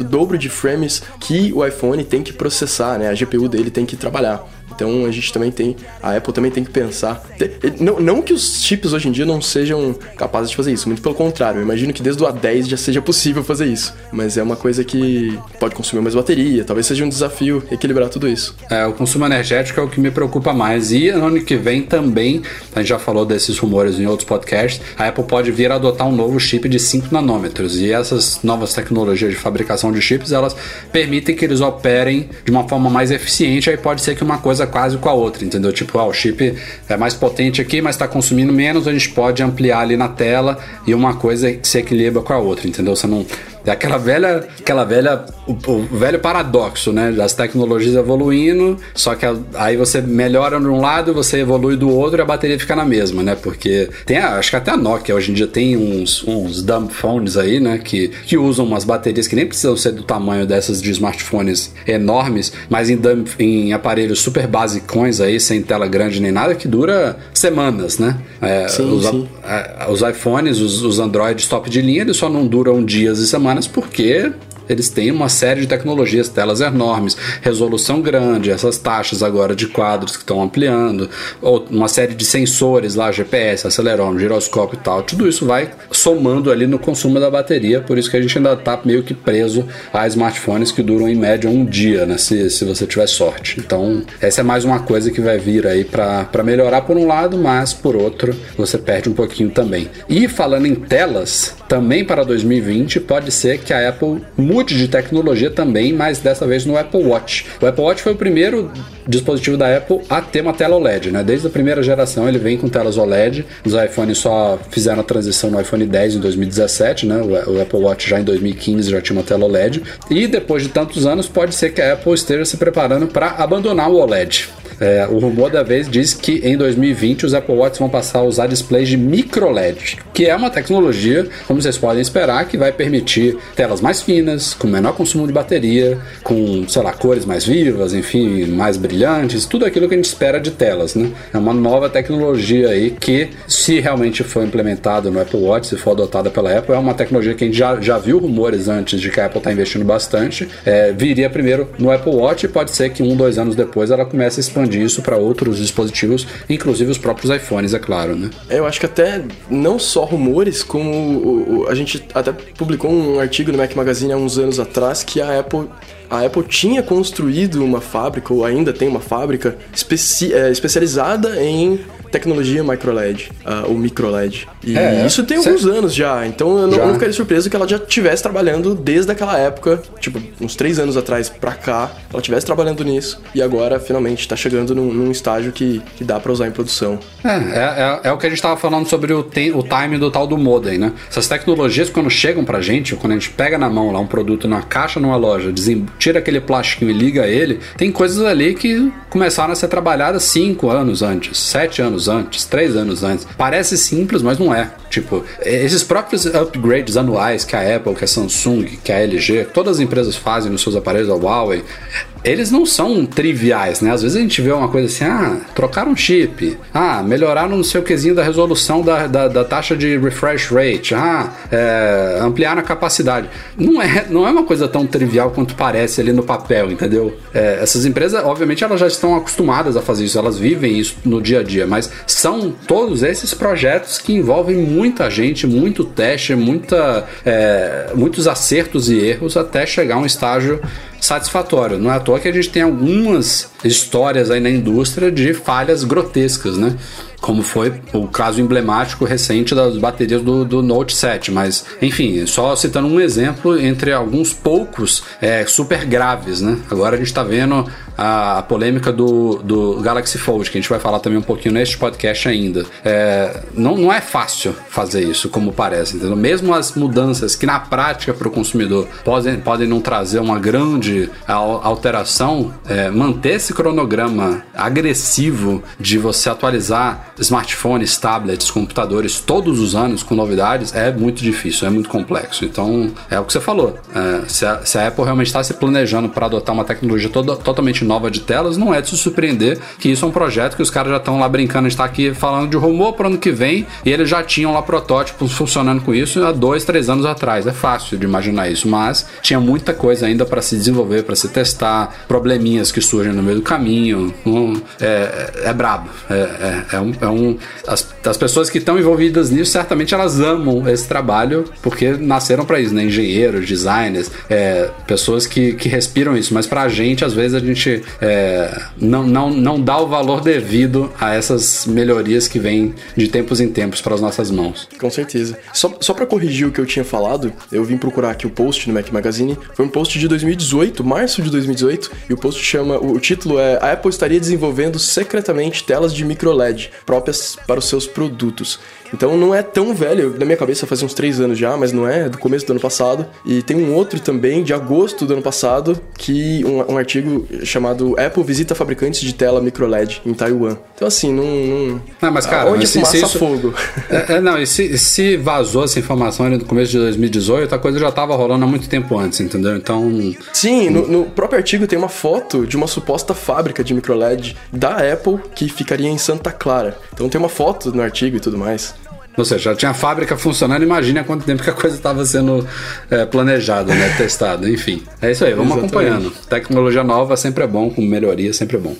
dobro de frames que o iPhone tem que processar, né? A GPU dele tem que trabalhar. Então a gente também tem, a Apple também tem que pensar. Não, não que os chips hoje em dia não sejam capazes de fazer isso, muito pelo contrário. Eu imagino que desde o A10 já seja possível fazer isso. Mas é uma coisa que pode consumir mais bateria, talvez seja um desafio equilibrar tudo isso. É, o consumo energético é o que me preocupa mais. E no ano que vem também, a gente já falou desses rumores em outros podcasts, a Apple pode vir a adotar um novo chip de 5 nanômetros. E essas novas tecnologias de fabricação de chips, elas permitem que eles operem de uma forma mais eficiente. Aí pode ser que uma coisa quase com a outra, entendeu? Tipo, ah, o chip é mais potente aqui, mas está consumindo menos, a gente pode ampliar ali na tela e uma coisa se equilibra com a outra, entendeu? Você não É aquela velha, aquela velha, o, o velho paradoxo, né? Das tecnologias evoluindo, só que a, aí você melhora de um lado, você evolui do outro e a bateria fica na mesma, né? Porque tem, a, acho que até a Nokia hoje em dia tem uns, uns dumb phones aí, né? Que, que usam umas baterias que nem precisam ser do tamanho dessas de smartphones enormes, mas em, dumb, em aparelhos super basicões aí, sem tela grande nem nada, que dura semanas, né? É, sim, os, sim. A, os iPhones, os, os Androids top de linha, eles só não duram dias e semanas porque eles têm uma série de tecnologias, telas enormes, resolução grande, essas taxas agora de quadros que estão ampliando, uma série de sensores lá, GPS, acelerômetro, giroscópio e tal. Tudo isso vai somando ali no consumo da bateria, por isso que a gente ainda está meio que preso a smartphones que duram em média um dia, né? Se, se você tiver sorte. Então, essa é mais uma coisa que vai vir aí para melhorar por um lado, mas por outro, você perde um pouquinho também. E falando em telas, também para 2020 pode ser que a Apple mude de tecnologia também, mas dessa vez no Apple Watch. O Apple Watch foi o primeiro dispositivo da Apple a ter uma tela OLED, né? Desde a primeira geração ele vem com telas OLED. Os iPhones só fizeram a transição no iPhone 10 em 2017, né? O Apple Watch já em 2015 já tinha uma tela OLED. E depois de tantos anos pode ser que a Apple esteja se preparando para abandonar o OLED. É, o rumor da vez diz que em 2020 os Apple Watch vão passar a usar displays de micro LED, que é uma tecnologia, como vocês podem esperar, que vai permitir telas mais finas, com menor consumo de bateria, com, sei lá, cores mais vivas, enfim, mais brilhantes, tudo aquilo que a gente espera de telas, né? É uma nova tecnologia aí que, se realmente for implementado no Apple Watch, se for adotada pela Apple, é uma tecnologia que a gente já, já viu rumores antes de que a Apple está investindo bastante. É, viria primeiro no Apple Watch e pode ser que um, dois anos depois ela comece a expandir expandir isso para outros dispositivos, inclusive os próprios iPhones, é claro, né? É, eu acho que até não só rumores, como a gente até publicou um artigo no Mac Magazine há uns anos atrás que a Apple a Apple tinha construído uma fábrica, ou ainda tem uma fábrica, especi é, especializada em tecnologia microLED, uh, o microLED. E é, isso tem alguns anos já, então eu não, não, ficaria surpreso que ela já estivesse trabalhando desde aquela época, tipo, uns três anos atrás pra cá, ela estivesse trabalhando nisso e agora finalmente está chegando num, num, estágio que, que dá para usar em produção. É, é, é, é, o que a gente estava falando sobre o, te, o time do tal do modem, né? Essas tecnologias, quando chegam pra gente, quando a gente pega na mão lá um produto na caixa numa loja, tira aquele plástico e liga ele, tem coisas ali que começaram a ser trabalhadas cinco anos antes, sete anos anos antes, três anos antes. Parece simples, mas não é. Tipo, esses próprios upgrades anuais que a Apple, que a Samsung, que a LG, todas as empresas fazem nos seus aparelhos, a Huawei, eles não são triviais, né? Às vezes a gente vê uma coisa assim, ah, trocaram um chip, ah, melhoraram no seu quesinho da resolução da, da, da taxa de refresh rate, ah, é, ampliaram a capacidade. Não é, não é uma coisa tão trivial quanto parece ali no papel, entendeu? É, essas empresas, obviamente, elas já estão acostumadas a fazer isso, elas vivem isso no dia a dia, mas são todos esses projetos que envolvem muita gente, muito teste, muita, é, muitos acertos e erros até chegar a um estágio satisfatório. Não é toa que a gente tem algumas histórias aí na indústria de falhas grotescas, né? como foi o caso emblemático recente das baterias do, do Note 7. Mas, enfim, só citando um exemplo entre alguns poucos é, super graves, né? Agora a gente está vendo a, a, polêmica do, do Galaxy Fold, que a gente vai falar também um pouquinho neste podcast ainda. É, não, não é fácil fazer isso, como parece, entendeu? Mesmo as mudanças que na prática para o consumidor podem, podem não trazer uma grande alteração, é, manter esse cronograma agressivo de você atualizar smartphones, tablets, computadores todos os anos com novidades é muito difícil, é muito complexo. Então, é o que você falou. É, se, a, se, a, Apple realmente está se planejando para adotar uma tecnologia toda, totalmente nova de telas, não é de se surpreender que isso é um projeto que os caras já estão lá brincando, está aqui falando de rumor para o ano que vem e eles já tinham lá protótipos funcionando com isso há dois, três anos atrás. É fácil de imaginar isso, mas tinha muita coisa ainda para se desenvolver, para se testar, probleminhas que surgem no meio do caminho. Um, é, é, brabo. É, é, é um, é um, as, as pessoas que estão envolvidas nisso, certamente elas amam esse trabalho porque nasceram para isso, né? Engenheiros, designers, é, pessoas que, que respiram isso. Mas para a gente, às vezes, a gente é, não, não, não dá o valor devido a essas melhorias que vêm de tempos em tempos para as nossas mãos. Com certeza. Só, só para corrigir o que eu tinha falado, eu vim procurar aqui o post no Mac Magazine. Foi um post de 2018, março de 2018, e o post chama. O, o título é A Apple estaria desenvolvendo secretamente telas de micro LED próprias para os seus produtos. Então não é tão velho, na minha cabeça faz uns 3 anos já, mas não é, do começo do ano passado. E tem um outro também, de agosto do ano passado, que um, um artigo chamado Apple visita fabricantes de tela microLED em Taiwan. Então assim, não... Não, não mas cara... Onde mas fumaça se isso... fogo. É, é, não, e se, se vazou essa informação ali no começo de 2018, a coisa já tava rolando há muito tempo antes, entendeu? Então... Sim, no, no próprio artigo tem uma foto de uma suposta fábrica de microLED da Apple que ficaria em Santa Clara. Então tem uma foto no artigo e tudo mais. Ou seja, já tinha a fábrica funcionando, imagine há quanto tempo que a coisa estava sendo é, planejada, né? testada, enfim. É isso aí, vamos Exatamente. acompanhando. Tecnologia nova sempre é bom, com melhoria sempre é bom.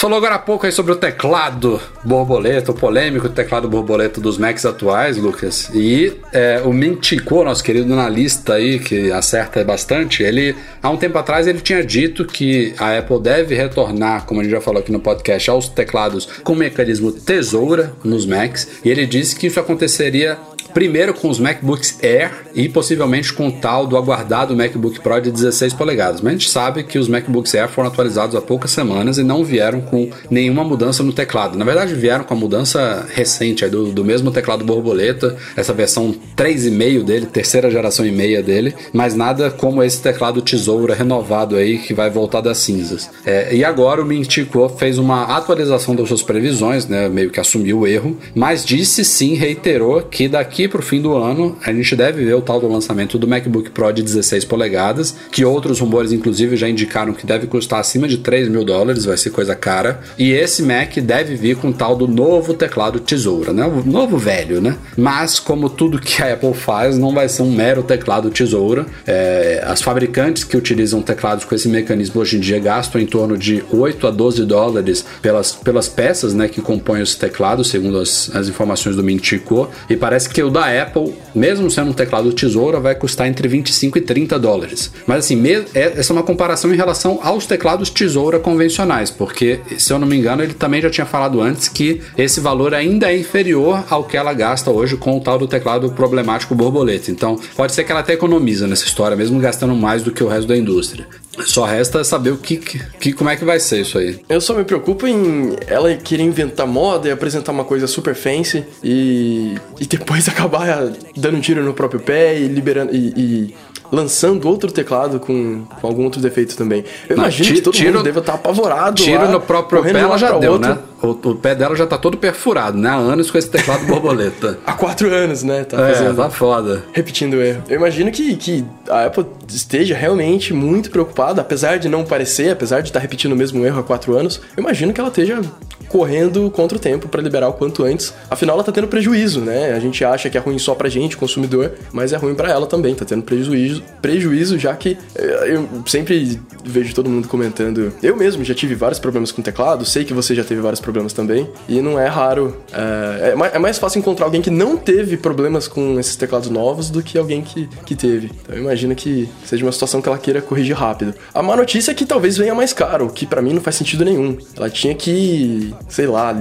Falou agora há pouco aí sobre o teclado borboleta, o polêmico teclado borboleta dos Macs atuais, Lucas. E é, o Mintico, nosso querido analista aí, que acerta bastante, ele, há um tempo atrás, ele tinha dito que a Apple deve retornar, como a gente já falou aqui no podcast, aos teclados com mecanismo tesoura nos Macs. E ele disse que isso aconteceria Primeiro com os MacBooks Air e possivelmente com o tal do aguardado MacBook Pro de 16 polegadas. Mas a gente sabe que os MacBooks Air foram atualizados há poucas semanas e não vieram com nenhuma mudança no teclado. Na verdade, vieram com a mudança recente do, do mesmo teclado borboleta, essa versão 3,5 dele, terceira geração e meia dele, mas nada como esse teclado tesoura renovado aí que vai voltar das cinzas. É, e agora o Mintico fez uma atualização das suas previsões, né, meio que assumiu o erro, mas disse sim, reiterou que daqui daqui para o fim do ano, a gente deve ver o tal do lançamento do MacBook Pro de 16 polegadas, que outros rumores, inclusive, já indicaram que deve custar acima de 3 mil dólares, vai ser coisa cara. E esse Mac deve vir com o tal do novo teclado tesoura, né? O novo velho, né? Mas, como tudo que a Apple faz, não vai ser um mero teclado tesoura. É, as fabricantes que utilizam teclados com esse mecanismo hoje em dia gastam em torno de 8 a 12 dólares pelas, pelas peças né, que compõem esse teclado, segundo as, as informações do Mintico. E parece que o o da Apple, mesmo sendo um teclado tesoura, vai custar entre 25 e 30 dólares. Mas assim, é, essa é uma comparação em relação aos teclados tesoura convencionais, porque, se eu não me engano, ele também já tinha falado antes que esse valor ainda é inferior ao que ela gasta hoje com o tal do teclado problemático borboleta. Então, pode ser que ela até economiza nessa história, mesmo gastando mais do que o resto da indústria. Só resta saber o que, que, como é que vai ser isso aí. Eu só me preocupo em ela querer inventar moda e apresentar uma coisa super fancy e, e depois acabar dando um tiro no próprio pé e liberando e, e lançando outro teclado com, com algum outro defeito também. Eu Não, imagino que todo tiro, mundo deve estar apavorado. Tiro lá, no próprio pé ela já deu, outro. né? O, o, pé dela já tá todo perfurado, né? Há anos com esse teclado borboleta. Há quatro anos, né? Tá é, fazendo, tá foda. Repetindo o erro. Eu imagino que, que a Apple esteja realmente muito preocupada, apesar de não parecer, apesar de estar repetindo o mesmo erro há quatro anos, eu imagino que ela esteja correndo contra o tempo para liberar o quanto antes. Afinal, ela tá tendo prejuízo, né? A gente acha que é ruim só pra gente, consumidor, mas é ruim para ela também, tá tendo prejuízo, prejuízo já que eh, eu sempre vejo todo mundo comentando. Eu mesmo já tive vários problemas com teclado, sei que você já teve vários problemas também, e não é raro. É, é mais fácil encontrar alguém que não teve problemas com esses teclados novos do que alguém que, que teve. Então eu imagino que seja uma situação que ela queira corrigir rápido. A má notícia é que talvez venha mais caro, que para mim não faz sentido nenhum. Ela tinha que sei lá,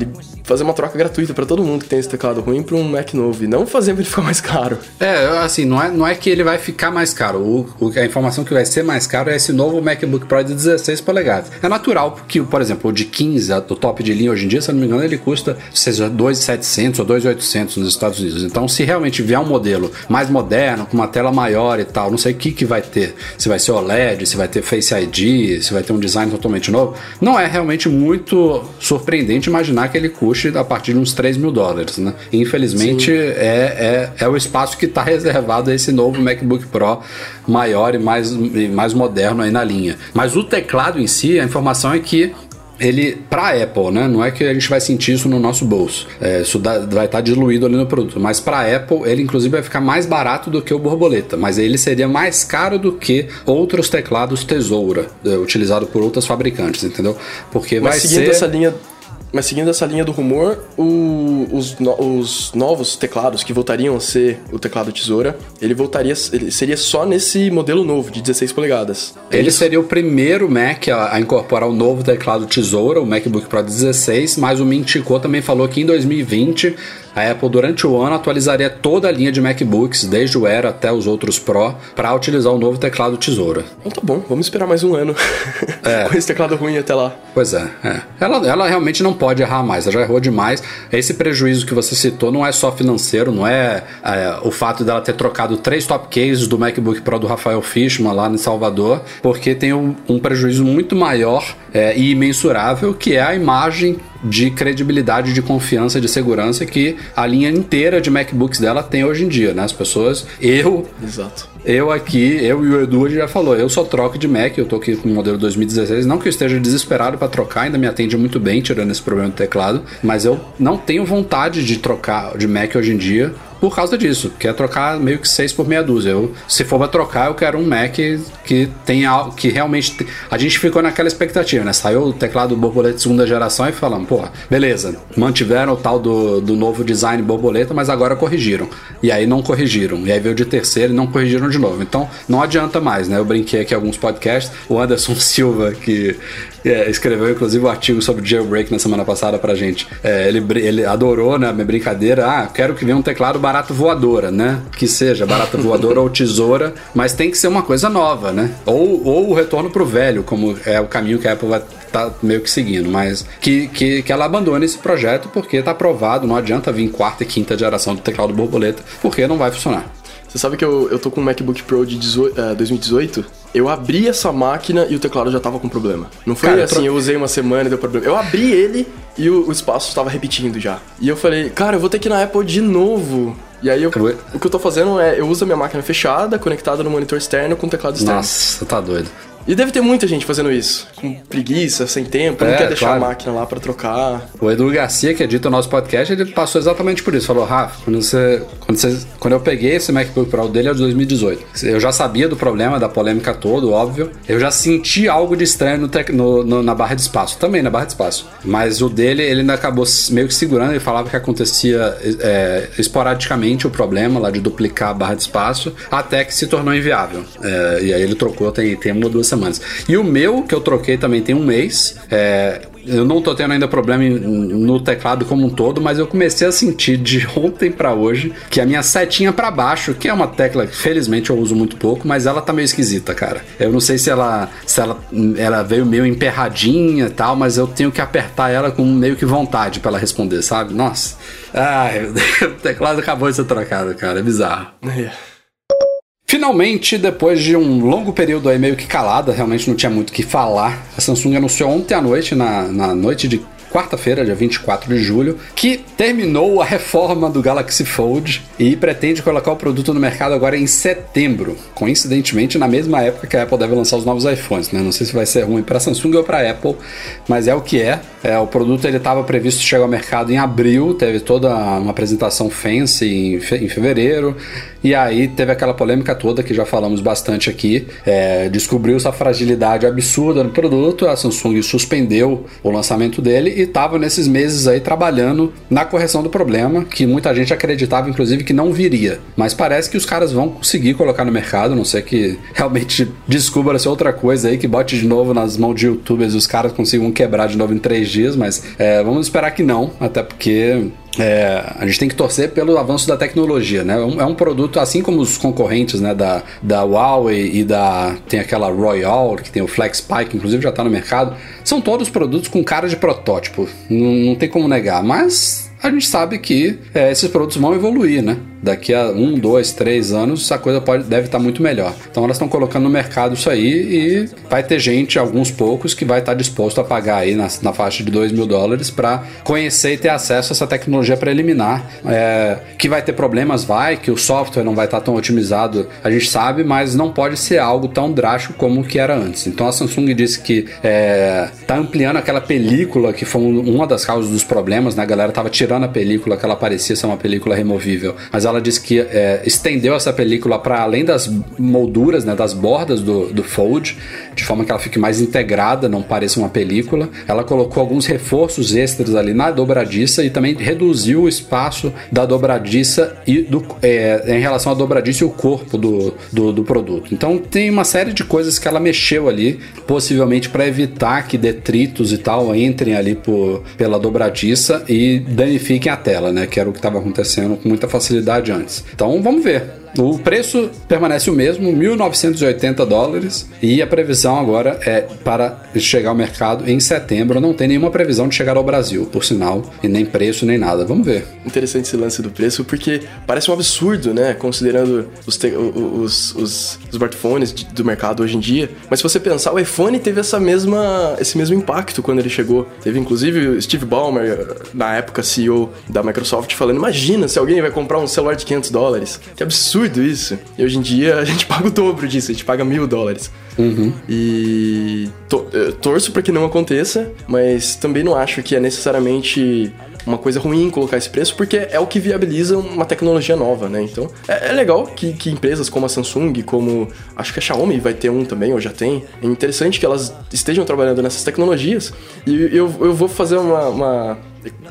fazer uma troca gratuita para todo mundo que tem esse teclado ruim para um Mac novo e não fazer pra ele ficar mais caro. É, assim, não é, não é que ele vai ficar mais caro. O, o, a informação que vai ser mais caro é esse novo MacBook Pro de 16 polegadas. É natural que, por exemplo, o de 15, o top de linha hoje em dia, se não me engano, ele custa seja 2.700 ou 2.800 nos Estados Unidos. Então, se realmente vier um modelo mais moderno, com uma tela maior e tal, não sei o que, que vai ter. Se vai ser OLED, se vai ter Face ID, se vai ter um design totalmente novo. Não é realmente muito surpreendente imaginar que ele custe a partir de uns 3 mil dólares, né? Infelizmente, é, é, é o espaço que está reservado a esse novo MacBook Pro maior e mais, e mais moderno aí na linha. Mas o teclado em si, a informação é que ele para Apple, né? Não é que a gente vai sentir isso no nosso bolso. É, isso dá, vai estar tá diluído ali no produto. Mas para Apple, ele inclusive vai ficar mais barato do que o borboleta. Mas ele seria mais caro do que outros teclados tesoura, é, utilizado por outras fabricantes, entendeu? Porque mas vai seguindo ser essa linha mas seguindo essa linha do rumor, o, os, no, os, novos teclados que voltariam a ser o teclado tesoura, ele voltaria, ele seria só nesse modelo novo de 16 polegadas. É ele isso? seria o primeiro Mac a, a, incorporar o novo teclado tesoura, o MacBook Pro 16, mas o Mintico também falou que em 2020 a Apple durante o ano atualizaria toda a linha de MacBooks, desde o Air até os outros Pro, para utilizar o novo teclado Tesoura. Então tá bom, vamos esperar mais um ano é. com esse teclado ruim até lá. Pois é, é. Ela, ela realmente não pode errar mais, ela já errou demais. Esse prejuízo que você citou não é só financeiro, não é, é o fato dela ter trocado três top cases do MacBook Pro do Rafael Fishman lá em Salvador, porque tem um, um prejuízo muito maior é, e imensurável, que é a imagem de credibilidade, de confiança, de segurança que a linha inteira de MacBooks dela tem hoje em dia, né? As pessoas, eu, Exato. eu aqui, eu e o Edu já falou, eu só troco de Mac, eu tô aqui com o modelo 2016, não que eu esteja desesperado para trocar, ainda me atende muito bem tirando esse problema do teclado, mas eu não tenho vontade de trocar de Mac hoje em dia por causa disso. Quer trocar meio que seis por meia dúzia. Eu, se for pra trocar, eu quero um Mac que tenha que realmente. A gente ficou naquela expectativa, né? Saiu o teclado borboleta de segunda geração e falamos, pô, beleza, mantiveram o tal do, do novo design borboleta, mas agora corrigiram. E aí não corrigiram. E aí veio de terceiro e não corrigiram de novo. Então não adianta mais, né? Eu brinquei aqui alguns podcasts. O Anderson Silva, que é, escreveu inclusive um artigo sobre jailbreak na semana passada pra gente. É, ele, ele adorou, né, minha brincadeira. Ah, quero que venha um teclado barata voadora, né? Que seja barata voadora ou tesoura, mas tem que ser uma coisa nova, né? Ou, ou o retorno pro velho, como é o caminho que a Apple vai tá meio que seguindo, mas que, que, que ela abandone esse projeto porque tá aprovado, não adianta vir quarta e quinta geração do teclado borboleta, porque não vai funcionar. Você sabe que eu, eu tô com um MacBook Pro de 18, uh, 2018? Eu abri essa máquina e o teclado já tava com problema. Não foi cara, assim, eu usei uma semana e deu problema. Eu abri ele e o, o espaço estava repetindo já. E eu falei, cara, eu vou ter que ir na Apple de novo. E aí eu, o que eu tô fazendo é, eu uso a minha máquina fechada, conectada no monitor externo com o teclado externo. Nossa, tá doido. E deve ter muita gente fazendo isso, com preguiça, sem tempo, é, não quer deixar claro. a máquina lá para trocar. O Edu Garcia, que edita o nosso podcast, ele passou exatamente por isso. Falou, Rafa, quando, você, quando, você, quando eu peguei esse MacBook Pro dele é de 2018. Eu já sabia do problema, da polêmica toda, óbvio. Eu já senti algo de estranho no, tec, no, no, na barra de espaço, também na barra de espaço. Mas o dele, ele ainda acabou meio que segurando, ele falava que acontecia é, esporadicamente o problema lá de duplicar a barra de espaço, até que se tornou inviável. É, e aí ele trocou tem, tem uma ou duas semanas. E o meu, que eu troquei também tem um mês, é, eu não tô tendo ainda problema no teclado como um todo, mas eu comecei a sentir de ontem para hoje que a minha setinha para baixo, que é uma tecla que felizmente eu uso muito pouco, mas ela tá meio esquisita, cara. Eu não sei se ela se ela, ela veio meio emperradinha e tal, mas eu tenho que apertar ela com meio que vontade para ela responder, sabe? Nossa. Ai, o teclado acabou de ser trocado, cara, é bizarro. É. Finalmente, depois de um longo período aí meio que calada, realmente não tinha muito o que falar, a Samsung anunciou ontem à noite, na, na noite de quarta-feira, dia 24 de julho, que terminou a reforma do Galaxy Fold e pretende colocar o produto no mercado agora em setembro, coincidentemente na mesma época que a Apple deve lançar os novos iPhones, né? Não sei se vai ser ruim para Samsung ou para Apple, mas é o que é. é o produto ele estava previsto chegar ao mercado em abril, teve toda uma apresentação fancy em, fe em fevereiro, e aí teve aquela polêmica toda que já falamos bastante aqui. É, Descobriu-se a fragilidade absurda no produto, a Samsung suspendeu o lançamento dele estava nesses meses aí trabalhando na correção do problema, que muita gente acreditava, inclusive, que não viria. Mas parece que os caras vão conseguir colocar no mercado, não sei que realmente descubra se outra coisa aí, que bote de novo nas mãos de youtubers e os caras consigam quebrar de novo em três dias, mas é, vamos esperar que não, até porque é, a gente tem que torcer pelo avanço da tecnologia, né? É um, é um, produto, assim como os concorrentes, né? Da, da Huawei e da. Tem aquela Royal, que tem o FlexPy, que inclusive já está no mercado. São todos produtos com cara de protótipo. Não, não tem como negar. Mas a gente sabe que é, esses produtos vão evoluir, né? Daqui a um, dois, três anos a coisa pode, deve estar muito melhor. Então elas estão colocando no mercado isso aí e vai ter gente, alguns poucos, que vai estar disposto a pagar aí na, na faixa de 2 mil dólares para conhecer e ter acesso a essa tecnologia preliminar. É, que vai ter problemas, vai, que o software não vai estar tão otimizado, a gente sabe, mas não pode ser algo tão drástico como que era antes. Então a Samsung disse que está é, tá ampliando aquela película que foi uma das causas dos problemas, né? A galera tava tirando a película que ela parecia ser uma película removível, mas ela disse que é, estendeu essa película para além das molduras, né, das bordas do, do Fold, de forma que ela fique mais integrada, não pareça uma película. Ela colocou alguns reforços extras ali na dobradiça e também reduziu o espaço da dobradiça e do, é, em relação à dobradiça e o corpo do, do, do produto. Então tem uma série de coisas que ela mexeu ali, possivelmente para evitar que detritos e tal entrem ali por, pela dobradiça e danifiquem a tela, né? Que era o que estava acontecendo com muita facilidade antes. Então vamos ver. O preço permanece o mesmo, 1.980 dólares, e a previsão agora é para chegar ao mercado em setembro. Não tem nenhuma previsão de chegar ao Brasil, por sinal, e nem preço nem nada. Vamos ver. Interessante esse lance do preço, porque parece um absurdo, né? Considerando os, os, os, smartphones do mercado hoje em dia. Mas se você pensar, o iPhone teve essa mesma, esse mesmo impacto quando ele chegou. Teve inclusive Steve Ballmer, na época CEO da Microsoft, falando: Imagina se alguém vai comprar um celular de 500 dólares. Que absurdo absurdo isso. E hoje em dia a gente paga o dobro disso, a gente paga mil dólares. Uhum. E to torço para que não aconteça, mas também não acho que é necessariamente uma coisa ruim colocar esse preço, porque é o que viabiliza uma tecnologia nova, né? Então, é, é legal que, que, empresas como a Samsung, como acho que a Xiaomi vai ter um também, ou já tem, é interessante que elas estejam trabalhando nessas tecnologias. E eu, eu vou fazer uma, uma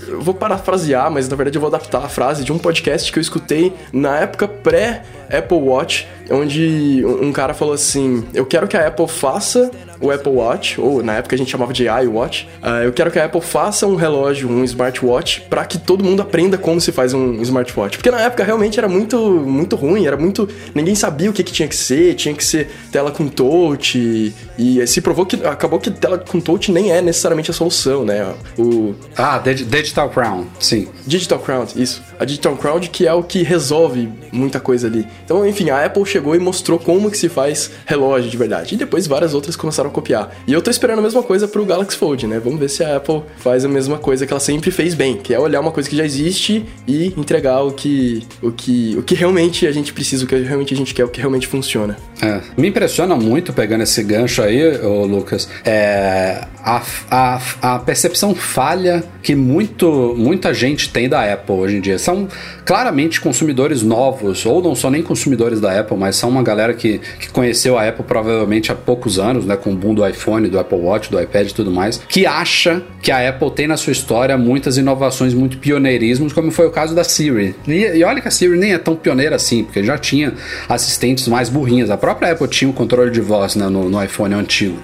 eu vou parafrasear, mas na verdade eu vou adaptar a frase de um podcast que eu escutei na época pré-Apple Watch, onde um cara falou assim: Eu quero que a Apple faça o Apple Watch, ou na época a gente chamava de iWatch. Uh, eu quero que a Apple faça um relógio, um smartwatch, para que todo mundo aprenda como se faz um smartwatch. Porque na época realmente era muito, muito ruim, era muito. Ninguém sabia o que, que tinha que ser, tinha que ser tela com touch. E se provou que acabou que tela com touch nem é necessariamente a solução, né? O... Ah, Digital Crown, sim. Digital Crown, isso. A Digital Crown que é o que resolve muita coisa ali. Então, enfim, a Apple chegou e mostrou como que se faz relógio de verdade. E depois várias outras começaram a copiar. E eu tô esperando a mesma coisa pro Galaxy Fold, né? Vamos ver se a Apple faz a mesma coisa que ela sempre fez bem, que é olhar uma coisa que já existe e entregar o que o que o que realmente a gente precisa, o que realmente a gente quer, o que realmente funciona. É. Me impressiona muito pegando esse gancho aí, ô Lucas, é a, a, a percepção falha que muito, muita gente tem da Apple hoje em dia. São claramente consumidores novos, ou não são nem consumidores da Apple, mas são uma galera que, que conheceu a Apple provavelmente há poucos anos, né, com o boom do iPhone, do Apple Watch, do iPad e tudo mais, que acha que a Apple tem na sua história muitas inovações, muito pioneirismos, como foi o caso da Siri. E, e olha que a Siri nem é tão pioneira assim, porque já tinha assistentes mais burrinhas. A própria Apple tinha o controle de voz né, no, no iPhone antigo.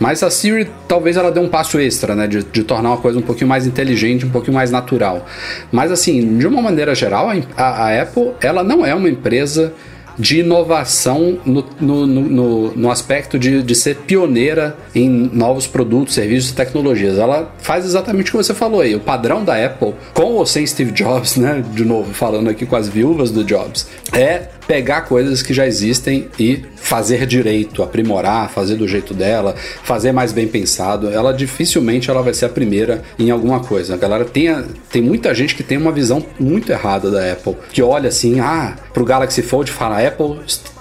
Mas a Siri, talvez ela dê um passo extra, né, de, de tornar uma coisa um pouquinho mais inteligente, um pouquinho mais natural. Mas assim, de uma maneira geral, a, a Apple, ela não é uma empresa de inovação no, no, no, no aspecto de, de ser pioneira em novos produtos, serviços e tecnologias. Ela faz exatamente o que você falou aí. O padrão da Apple, com ou sem Steve Jobs, né? De novo, falando aqui com as viúvas do Jobs, é pegar coisas que já existem e fazer direito, aprimorar, fazer do jeito dela, fazer mais bem pensado. Ela dificilmente ela vai ser a primeira em alguma coisa. A galera tem, tem muita gente que tem uma visão muito errada da Apple, que olha assim, ah, pro Galaxy Fold fala Apple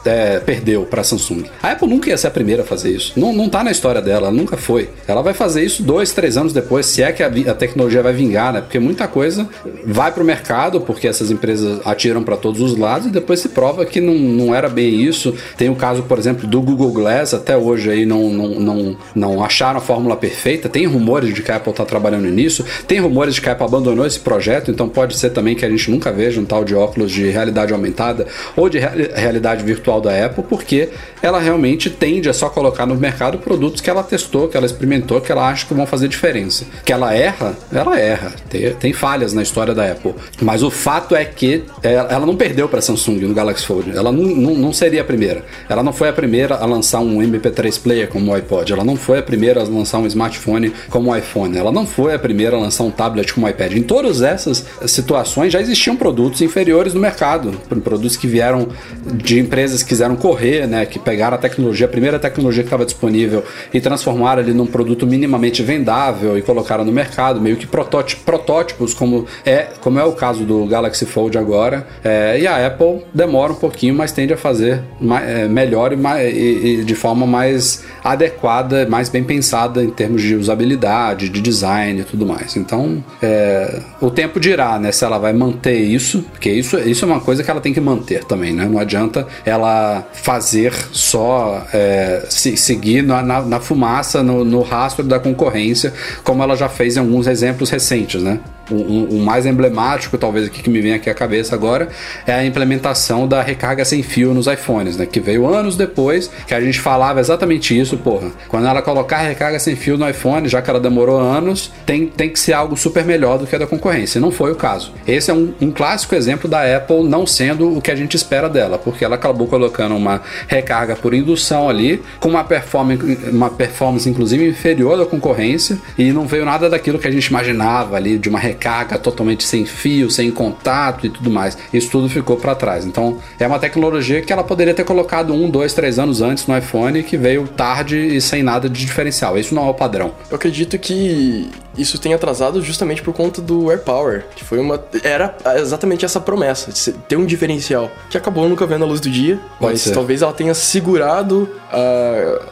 é, perdeu para a Samsung. A Apple nunca ia ser a primeira a fazer isso. Não, não tá na história dela, nunca foi. Ela vai fazer isso dois, três anos depois, se é que a, a tecnologia vai vingar, né? Porque muita coisa vai para o mercado, porque essas empresas atiram para todos os lados e depois se prova que não, não era bem isso. Tem o caso, por exemplo, do Google Glass, até hoje aí não, não, não, não acharam a fórmula perfeita. Tem rumores de que a Apple está trabalhando nisso, tem rumores de que a Apple abandonou esse projeto, então pode ser também que a gente nunca veja um tal de óculos de realidade aumentada ou de realidade virtual da Apple, porque ela realmente tende a só colocar no mercado produtos que ela testou, que ela experimentou, que ela acha que vão fazer diferença. Que ela erra, ela erra. Tem, tem falhas na história da Apple. Mas o fato é que ela não perdeu para a Samsung no Galaxy Fold. Ela não, não, não, seria a primeira. Ela não foi a primeira a lançar um MP3 player como o iPod. Ela não foi a primeira a lançar um smartphone como o iPhone. Ela não foi a primeira a lançar um tablet como o iPad. Em todas essas situações já existiam produtos inferiores no mercado. Produtos que vieram de empresas empresas quiseram correr, né, que pegaram a tecnologia, a primeira tecnologia que estava disponível e transformaram ele num produto minimamente vendável e colocaram no mercado, meio que protótipos, como é, como é o caso do Galaxy Fold agora. É, e a Apple demora um pouquinho, mas tende a fazer mais, é, melhor e, mais, e, e de forma mais adequada, mais bem pensada em termos de usabilidade, de design e tudo mais. Então, é, o tempo dirá, né, se ela vai manter isso, porque isso, isso é uma coisa que ela tem que manter também, né? Não adianta ela fazer só é, se, seguir na, na, na fumaça, no, no rastro da concorrência, como ela já fez em alguns exemplos recentes, né? O, mais emblemático, talvez aqui que me vem aqui à cabeça agora, é a implementação da recarga sem fio nos iPhones, né? Que veio anos depois, que a gente falava exatamente isso, porra. Quando ela colocar recarga sem fio no iPhone, já que ela demorou anos, tem, tem que ser algo super melhor do que a da concorrência. Não foi o caso. Esse é um, um clássico exemplo da Apple não sendo o que a gente espera dela, porque ela acabou colocando uma recarga por indução ali, com uma performance, uma performance inclusive inferior da concorrência, e não veio nada daquilo que a gente imaginava ali de uma recarga recarga totalmente sem fio, sem contato e tudo mais. Isso tudo ficou para trás. Então é uma tecnologia que ela poderia ter colocado um, dois, três anos antes no iPhone que veio tarde e sem nada de diferencial. Isso não é o padrão. Eu acredito que isso tem atrasado justamente por conta do AirPower, que foi uma era exatamente essa promessa de ter um diferencial que acabou nunca vendo a luz do dia, Pode mas ser. talvez ela tenha segurado uh,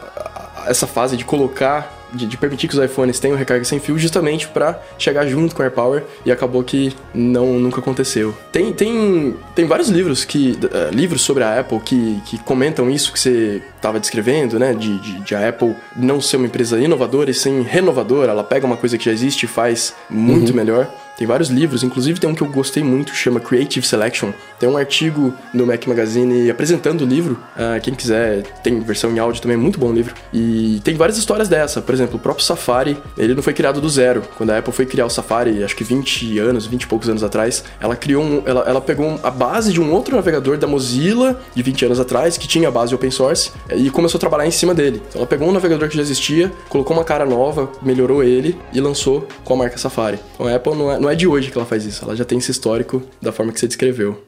essa fase de colocar de, de, permitir que os iPhones tenham recarga sem fio justamente para chegar junto com o AirPower e acabou que não nunca aconteceu. Tem, tem, tem vários livros que uh, livros sobre a Apple que, que comentam isso que você estava descrevendo, né, de, de, de, a Apple não ser uma empresa inovadora e sim renovadora. Ela pega uma coisa que já existe e faz muito uhum. melhor. Tem vários livros, inclusive tem um que eu gostei muito, chama Creative Selection. Tem um artigo no Mac Magazine apresentando o livro. Uh, quem quiser, tem versão em áudio também, é muito bom livro. E tem várias histórias dessa. Por exemplo, o próprio Safari, ele não foi criado do zero. Quando a Apple foi criar o Safari, acho que 20 anos, 20 e poucos anos atrás, ela criou um, ela, ela pegou a base de um outro navegador da Mozilla de 20 anos atrás, que tinha a base open source, e começou a trabalhar em cima dele. Então ela pegou um navegador que já existia, colocou uma cara nova, melhorou ele e lançou com a marca Safari. Então a Apple não é, não é de hoje que ela faz isso, ela já tem esse histórico da forma que você descreveu.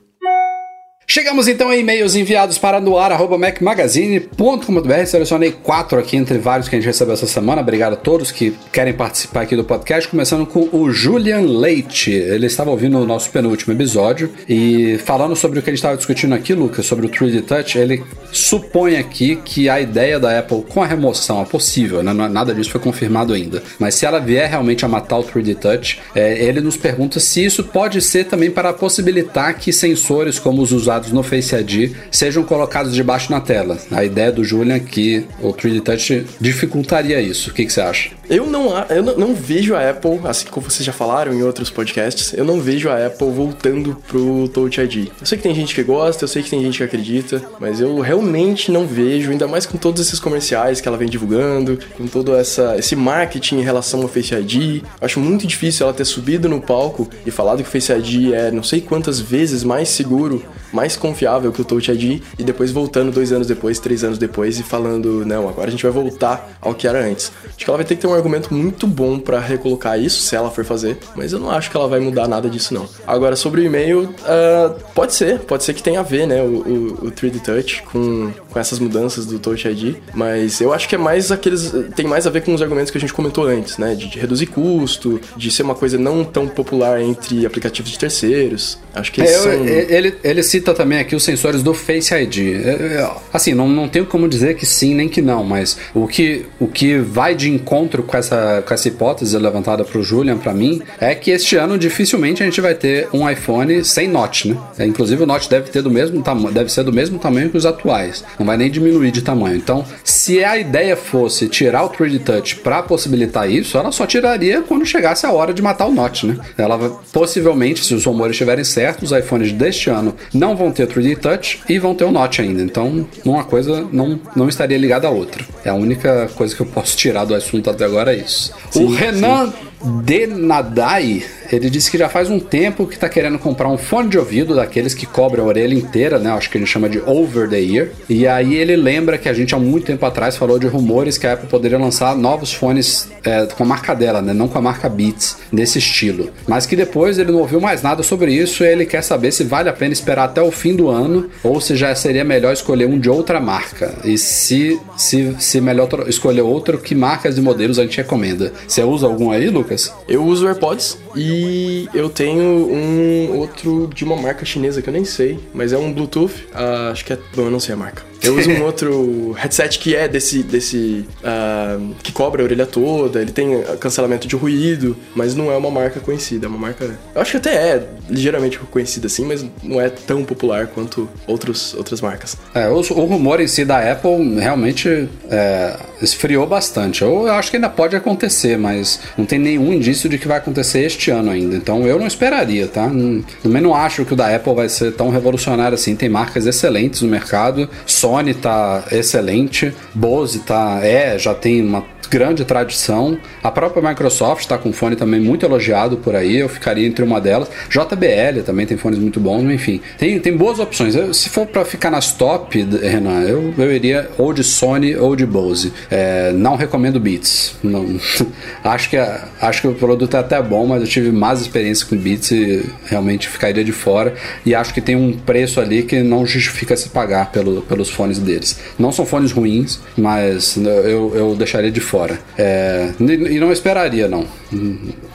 Chegamos então a e-mails enviados para noar.mecmagazine.com.br. Selecionei quatro aqui entre vários que a gente recebeu essa semana. Obrigado a todos que querem participar aqui do podcast. Começando com o Julian Leite. Ele estava ouvindo o nosso penúltimo episódio e falando sobre o que a gente estava discutindo aqui, Lucas, sobre o 3D Touch. Ele supõe aqui que a ideia da Apple com a remoção é possível, né? É, nada disso foi confirmado ainda. Mas se ela vier realmente a matar o 3D Touch, é, ele nos pergunta se isso pode ser também para possibilitar que sensores como os usados no Face ID sejam colocados debaixo na tela. A ideia do Julian é que o 3D Touch dificultaria isso. O que, que você acha? Eu não, eu não, não, vejo a Apple, assim como vocês já falaram em outros podcasts, eu não vejo a Apple voltando pro Touch ID. Eu sei que tem gente que gosta, eu sei que tem gente que acredita, mas eu realmente não vejo, ainda mais com todos esses comerciais que ela vem divulgando, com todo essa, esse marketing em relação ao Face ID. Acho muito difícil ela ter subido no palco e falado que o Face ID é não sei quantas vezes mais seguro, mais confiável que o Touch ID, e depois voltando dois anos depois, três anos depois e falando, não, agora a gente vai voltar ao que era antes. Acho que ela vai ter que ter um argumento muito bom para recolocar isso, se ela for fazer, mas eu não acho que ela vai mudar nada disso, não. Agora, sobre o e-mail, uh, pode ser, pode ser que tenha a ver, né, o, o, o 3D Touch com, com essas mudanças do Touch ID, mas eu acho que é mais aqueles. tem mais a ver com os argumentos que a gente comentou antes, né, de, de reduzir custo, de ser uma coisa não tão popular entre aplicativos de terceiros. Acho que é, são... ele, ele cita também aqui os sensores do Face ID. É, é, assim, não, não tenho como dizer que sim nem que não, mas o que, o que vai de encontro com essa, com essa hipótese levantada para o Julian, para mim, é que este ano dificilmente a gente vai ter um iPhone sem notch, né? É, inclusive o notch deve ter do mesmo deve ser do mesmo tamanho que os atuais. Não vai nem diminuir de tamanho. Então, se a ideia fosse tirar o 3D Touch para possibilitar isso, ela só tiraria quando chegasse a hora de matar o notch, né? Ela possivelmente, se os rumores estiverem certos, os iPhones deste ano não vão ter 3D Touch e vão ter o notch ainda. Então, uma coisa não, não estaria ligada à outra. É a única coisa que eu posso tirar do assunto até agora é isso. Sim, o Renan sim. Denadai ele disse que já faz um tempo que tá querendo comprar um fone de ouvido daqueles que cobrem a orelha inteira, né? Acho que ele chama de over the ear. E aí ele lembra que a gente há muito tempo atrás falou de rumores que a Apple poderia lançar novos fones é, com a marca dela, né? Não com a marca Beats, nesse estilo. Mas que depois ele não ouviu mais nada sobre isso e ele quer saber se vale a pena esperar até o fim do ano ou se já seria melhor escolher um de outra marca. E se, se, se melhor escolher outro, que marcas e modelos a gente recomenda? Você usa algum aí, Lucas? Eu uso AirPods e eu tenho um outro de uma marca chinesa que eu nem sei, mas é um Bluetooth. Uh, acho que é. Bom, eu não sei a marca. Eu uso um outro headset que é desse. desse uh, que cobre a orelha toda, ele tem cancelamento de ruído, mas não é uma marca conhecida. É uma marca. Eu acho que até é ligeiramente conhecida assim, mas não é tão popular quanto outros, outras marcas. É, o, o rumor em si da Apple realmente é, esfriou bastante. Eu, eu acho que ainda pode acontecer, mas não tem nenhum indício de que vai acontecer este ano ainda. Então eu não esperaria, tá? Não, também não acho que o da Apple vai ser tão revolucionário assim. Tem marcas excelentes no mercado. Sony tá excelente, Bose tá é, já tem uma grande tradição. A própria Microsoft está com fone também muito elogiado por aí, eu ficaria entre uma delas. JBL também tem fones muito bons, enfim. Tem, tem boas opções. Eu, se for para ficar nas top, Renan, eu, eu iria ou de Sony ou de Bose. É, não recomendo Beats. Não, acho, que, acho que o produto é até bom, mas tive mais experiência com Beats e realmente ficaria de fora. E acho que tem um preço ali que não justifica se pagar pelo, pelos fones deles. Não são fones ruins, mas eu, eu deixaria de fora. É, e não esperaria, não.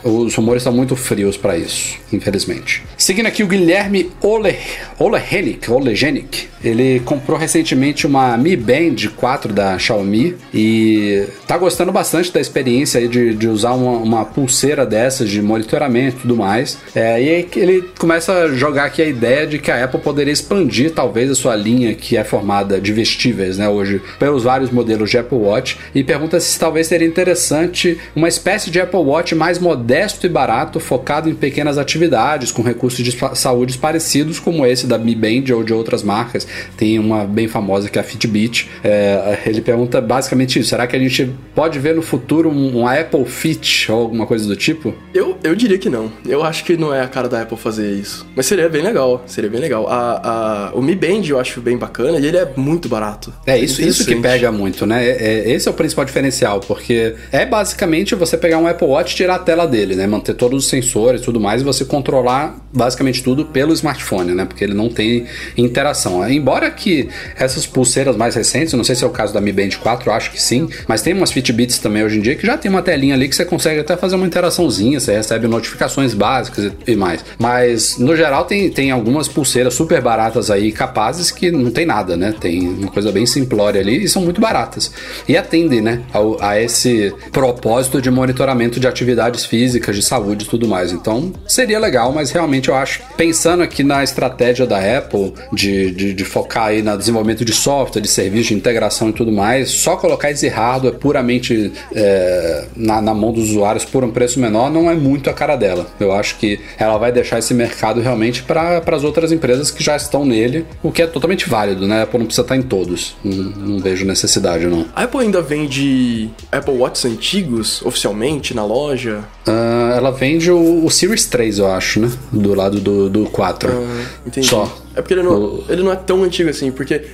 Os rumores estão muito frios para isso, infelizmente. Seguindo aqui o Guilherme Ole, Olehenic. Ele comprou recentemente uma Mi Band 4 da Xiaomi e tá gostando bastante da experiência de, de usar uma, uma pulseira dessas de monitoramento e tudo mais. É, e aí ele começa a jogar aqui a ideia de que a Apple poderia expandir talvez a sua linha que é formada de vestíveis, né, hoje, pelos vários modelos de Apple Watch e pergunta se talvez seria interessante uma espécie de Apple Watch mais modesto e barato, focado em pequenas atividades, com recursos de saúde parecidos como esse da Mi Band ou de outras marcas. Tem uma bem famosa que é a Fitbit. É, ele pergunta basicamente isso: será que a gente pode ver no futuro um, um, Apple Fit ou alguma coisa do tipo? Eu, eu diria que não. Eu acho que não é a cara da Apple fazer isso. Mas seria bem legal. Seria bem legal. A, a, o Mi Band eu acho bem bacana e ele é muito barato. É, isso, isso que pega muito, né? É, é, esse é o principal diferencial, porque é basicamente você pegar um Apple Watch e tirar a tela dele, né? Manter todos os sensores e tudo mais e você controlar basicamente tudo pelo smartphone, né? Porque ele não tem interação. Embora que essas pulseiras mais recentes, não sei se é o caso da Mi Band 4, acho que sim, mas tem umas Fitbits também hoje em dia que já tem uma telinha ali que você consegue até fazer uma interaçãozinha, você recebe notificações básicas e mais. Mas no geral tem, tem algumas pulseiras super baratas aí, capazes que não tem nada, né? Tem uma coisa bem simplória ali e são muito baratas. E atendem, né, a, a esse propósito de monitoramento de atividades físicas, de saúde e tudo mais. Então seria legal, mas realmente eu acho, pensando aqui na estratégia da Apple de, de, de focar aí no desenvolvimento de software, de serviço, de integração e tudo mais, só colocar esse hardware puramente é, na, na mão dos usuários por um preço menor não é muito a cara dela. Eu acho que ela vai deixar esse mercado realmente para as outras empresas que já estão nele, o que é totalmente válido, né? A Apple não precisa estar em todos. Não, não vejo necessidade, não. A Apple ainda vende Apple Watches antigos oficialmente na loja? Uh, ela vende o, o, Series 3, eu acho, né? Do lado do, do 4. Uh, ah, entendi. Só. É porque ele não, ele não é tão antigo assim, porque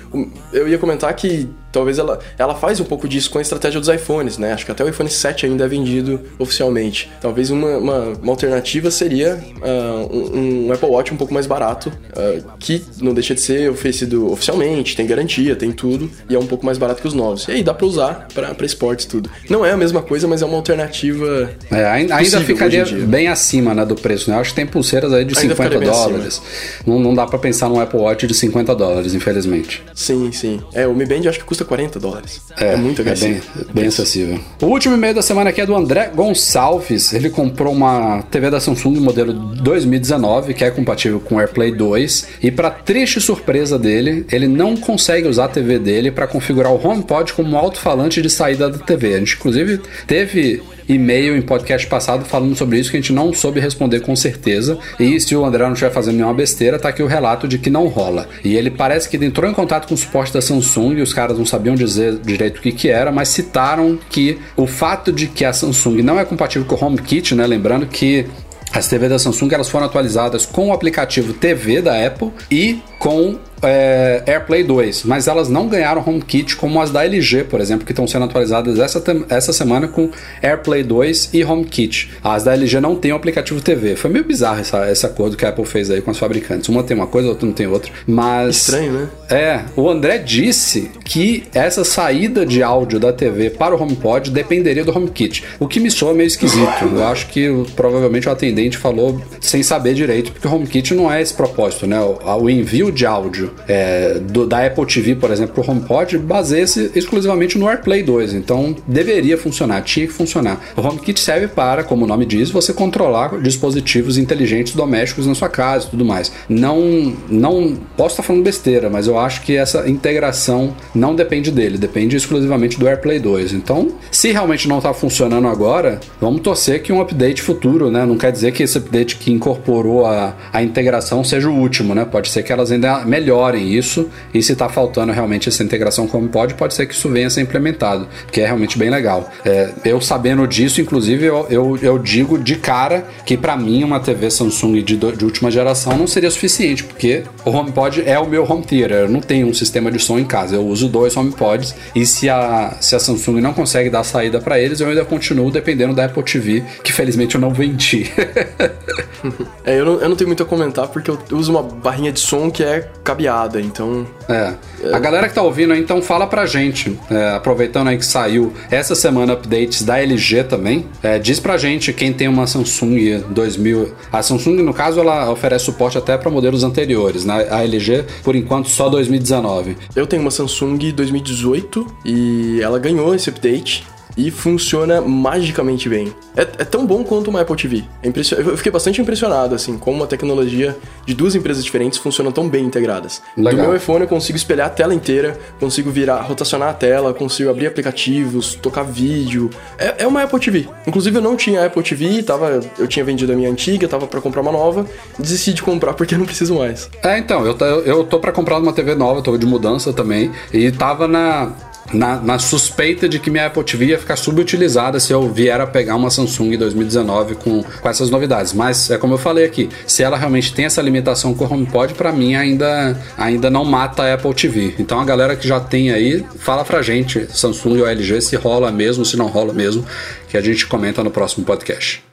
eu ia comentar que talvez ela, ela faz um pouco disso com a estratégia dos iPhones, né? Acho que até o iPhone 7 ainda é vendido oficialmente. Talvez uma, uma, uma alternativa seria uh, um, um, Apple Watch um pouco mais barato, uh, que não deixa de ser oferecido oficialmente, tem garantia, tem tudo, e é um pouco mais barato que os novos. E aí dá pra usar pra, pra esportes tudo. Não é a mesma coisa, mas é uma alternativa. É, ainda, ainda ficaria bem acima né, do preço, né? Eu acho que tem pulseiras aí de ainda 50 dólares. Não, não dá pra pensar num Apple Watch de 50 dólares, infelizmente. Sim, sim. É, o Mi Band acho que custa 40 dólares. É, é muito agressivo. É bem, bem acessível. O último e-mail da semana aqui é do André Gonçalves. Ele comprou uma TV da Samsung modelo 2019, que é compatível com AirPlay 2. E para triste surpresa dele, ele não consegue usar a TV dele para configurar o HomePod como alto-falante de saída da TV. A gente, inclusive, teve e-mail em podcast passado falando sobre isso que a gente não soube responder com certeza. E se o André não estiver fazendo nenhuma besteira, tá aqui o relato de que não rola. E ele parece que entrou em contato com o suporte da Samsung e os caras não sabiam dizer direito o que, que era, mas citaram que o fato de que a Samsung não é compatível com o HomeKit, né? Lembrando que As TVs da Samsung elas foram atualizadas com o aplicativo TV da Apple e com é, AirPlay 2, mas elas não ganharam HomeKit como as da LG, por exemplo, que estão sendo atualizadas essa, essa semana com AirPlay 2 e HomeKit. As da LG não tem o aplicativo TV. Foi meio bizarro essa, esse acordo que a Apple fez aí com as fabricantes. Uma tem uma coisa, outra não tem outra. Mas. Estranho, né? É, o André disse que essa saída de áudio da TV para o HomePod dependeria do HomeKit, o que me soa meio esquisito. Eu acho que provavelmente o atendente falou sem saber direito, porque o HomeKit não é esse propósito, né? O, o envio de áudio é, do, da Apple TV, por exemplo, o HomePod, baseia-se exclusivamente no AirPlay 2. Então deveria funcionar, tinha que funcionar. O HomeKit serve para, como o nome diz, você controlar dispositivos inteligentes domésticos na sua casa e tudo mais. Não, não posso estar falando besteira, mas eu acho que essa integração não depende dele, depende exclusivamente do AirPlay 2. Então, se realmente não está funcionando agora, vamos torcer que um update futuro, né? Não quer dizer que esse update que incorporou a, a integração seja o último, né? Pode ser que elas melhorem isso e se está faltando realmente essa integração como pode, pode ser que isso venha a ser implementado, que é realmente bem legal. É, eu sabendo disso, inclusive, eu, eu, eu digo de cara que para mim uma TV Samsung de, de última geração não seria suficiente, porque o HomePod é o meu home theater, eu não tenho um sistema de som em casa, eu uso dois HomePods e se a, se a Samsung não consegue dar saída para eles, eu ainda continuo dependendo da Apple TV, que felizmente eu não vendi. é, eu não, eu não tenho muito a comentar porque eu uso uma barrinha de som que é cabeada, então. É. é. A galera que tá ouvindo aí, então fala pra gente, é, aproveitando aí que saiu essa semana updates da LG também, é, diz pra gente quem tem uma Samsung 2000. A Samsung, no caso, ela oferece suporte até para modelos anteriores, né? A LG, por enquanto, só 2019. Eu tenho uma Samsung 2018 e ela ganhou esse update e funciona magicamente bem. É, é, tão bom quanto uma Apple TV. É eu fiquei bastante impressionado, assim, como a tecnologia de duas empresas diferentes funciona tão bem integradas. Legal. Do meu iPhone eu consigo espelhar a tela inteira, consigo virar, rotacionar a tela, consigo abrir aplicativos, tocar vídeo. É, é uma Apple TV. Inclusive eu não tinha Apple TV, tava, eu tinha vendido a minha antiga, tava para comprar uma nova, desisti de comprar porque eu não preciso mais. É, então, eu, eu tô para comprar uma TV nova, tô de mudança também, e tava na na, na, suspeita de que minha Apple TV ia ficar subutilizada se eu vier a pegar uma Samsung 2019 com, com essas novidades. Mas é como eu falei aqui, se ela realmente tem essa limitação com o HomePod, para mim ainda, ainda não mata a Apple TV. Então a galera que já tem aí, fala pra gente, Samsung ou LG, se rola mesmo, se não rola mesmo, que a gente comenta no próximo podcast.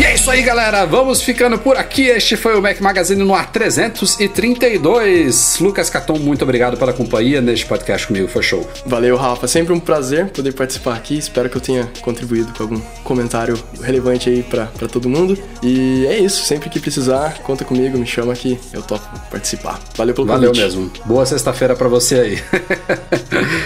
E é isso aí, galera. Vamos ficando por aqui. Este foi o Mac Magazine no ar 332. Lucas Caton, muito obrigado pela companhia neste podcast comigo. Foi show. Valeu, Rafa. Sempre um prazer poder participar aqui. Espero que eu tenha contribuído com algum comentário relevante aí para todo mundo. E é isso. Sempre que precisar, conta comigo, me chama que eu topo participar. Valeu pelo Valeu convite. mesmo. Boa sexta-feira para você aí.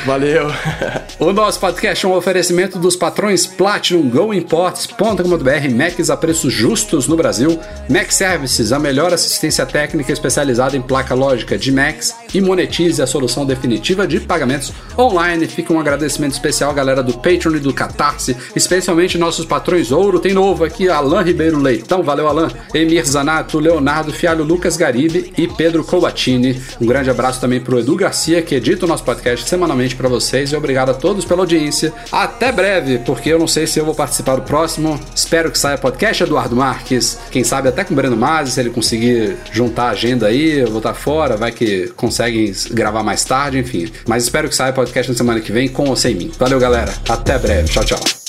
Valeu. o nosso podcast é um oferecimento dos patrões Platinum goimports.com.br, Macs a preços justos no Brasil, Mac Services, a melhor assistência técnica especializada em placa lógica de Macs e monetize a solução definitiva de pagamentos online. Fica um agradecimento especial à galera do Patreon e do Catarse, especialmente nossos patrões ouro. Tem novo aqui, Alain Ribeiro Leitão, valeu Alain, Emir Zanato, Leonardo Fialho, Lucas Garibe e Pedro Cobatini. Um grande abraço também para o Edu Garcia, que edita o nosso podcast semanalmente para vocês e obrigado a todos pela audiência. Até breve, porque eu não sei se eu vou participar do próximo. Espero que saia podcast Eduardo Marques. Quem sabe até com o Breno Mazzi, se ele conseguir juntar a agenda aí, eu vou estar fora, vai que conseguem gravar mais tarde, enfim. Mas espero que saia podcast na semana que vem com ou sem mim. Valeu, galera. Até breve. Tchau, tchau.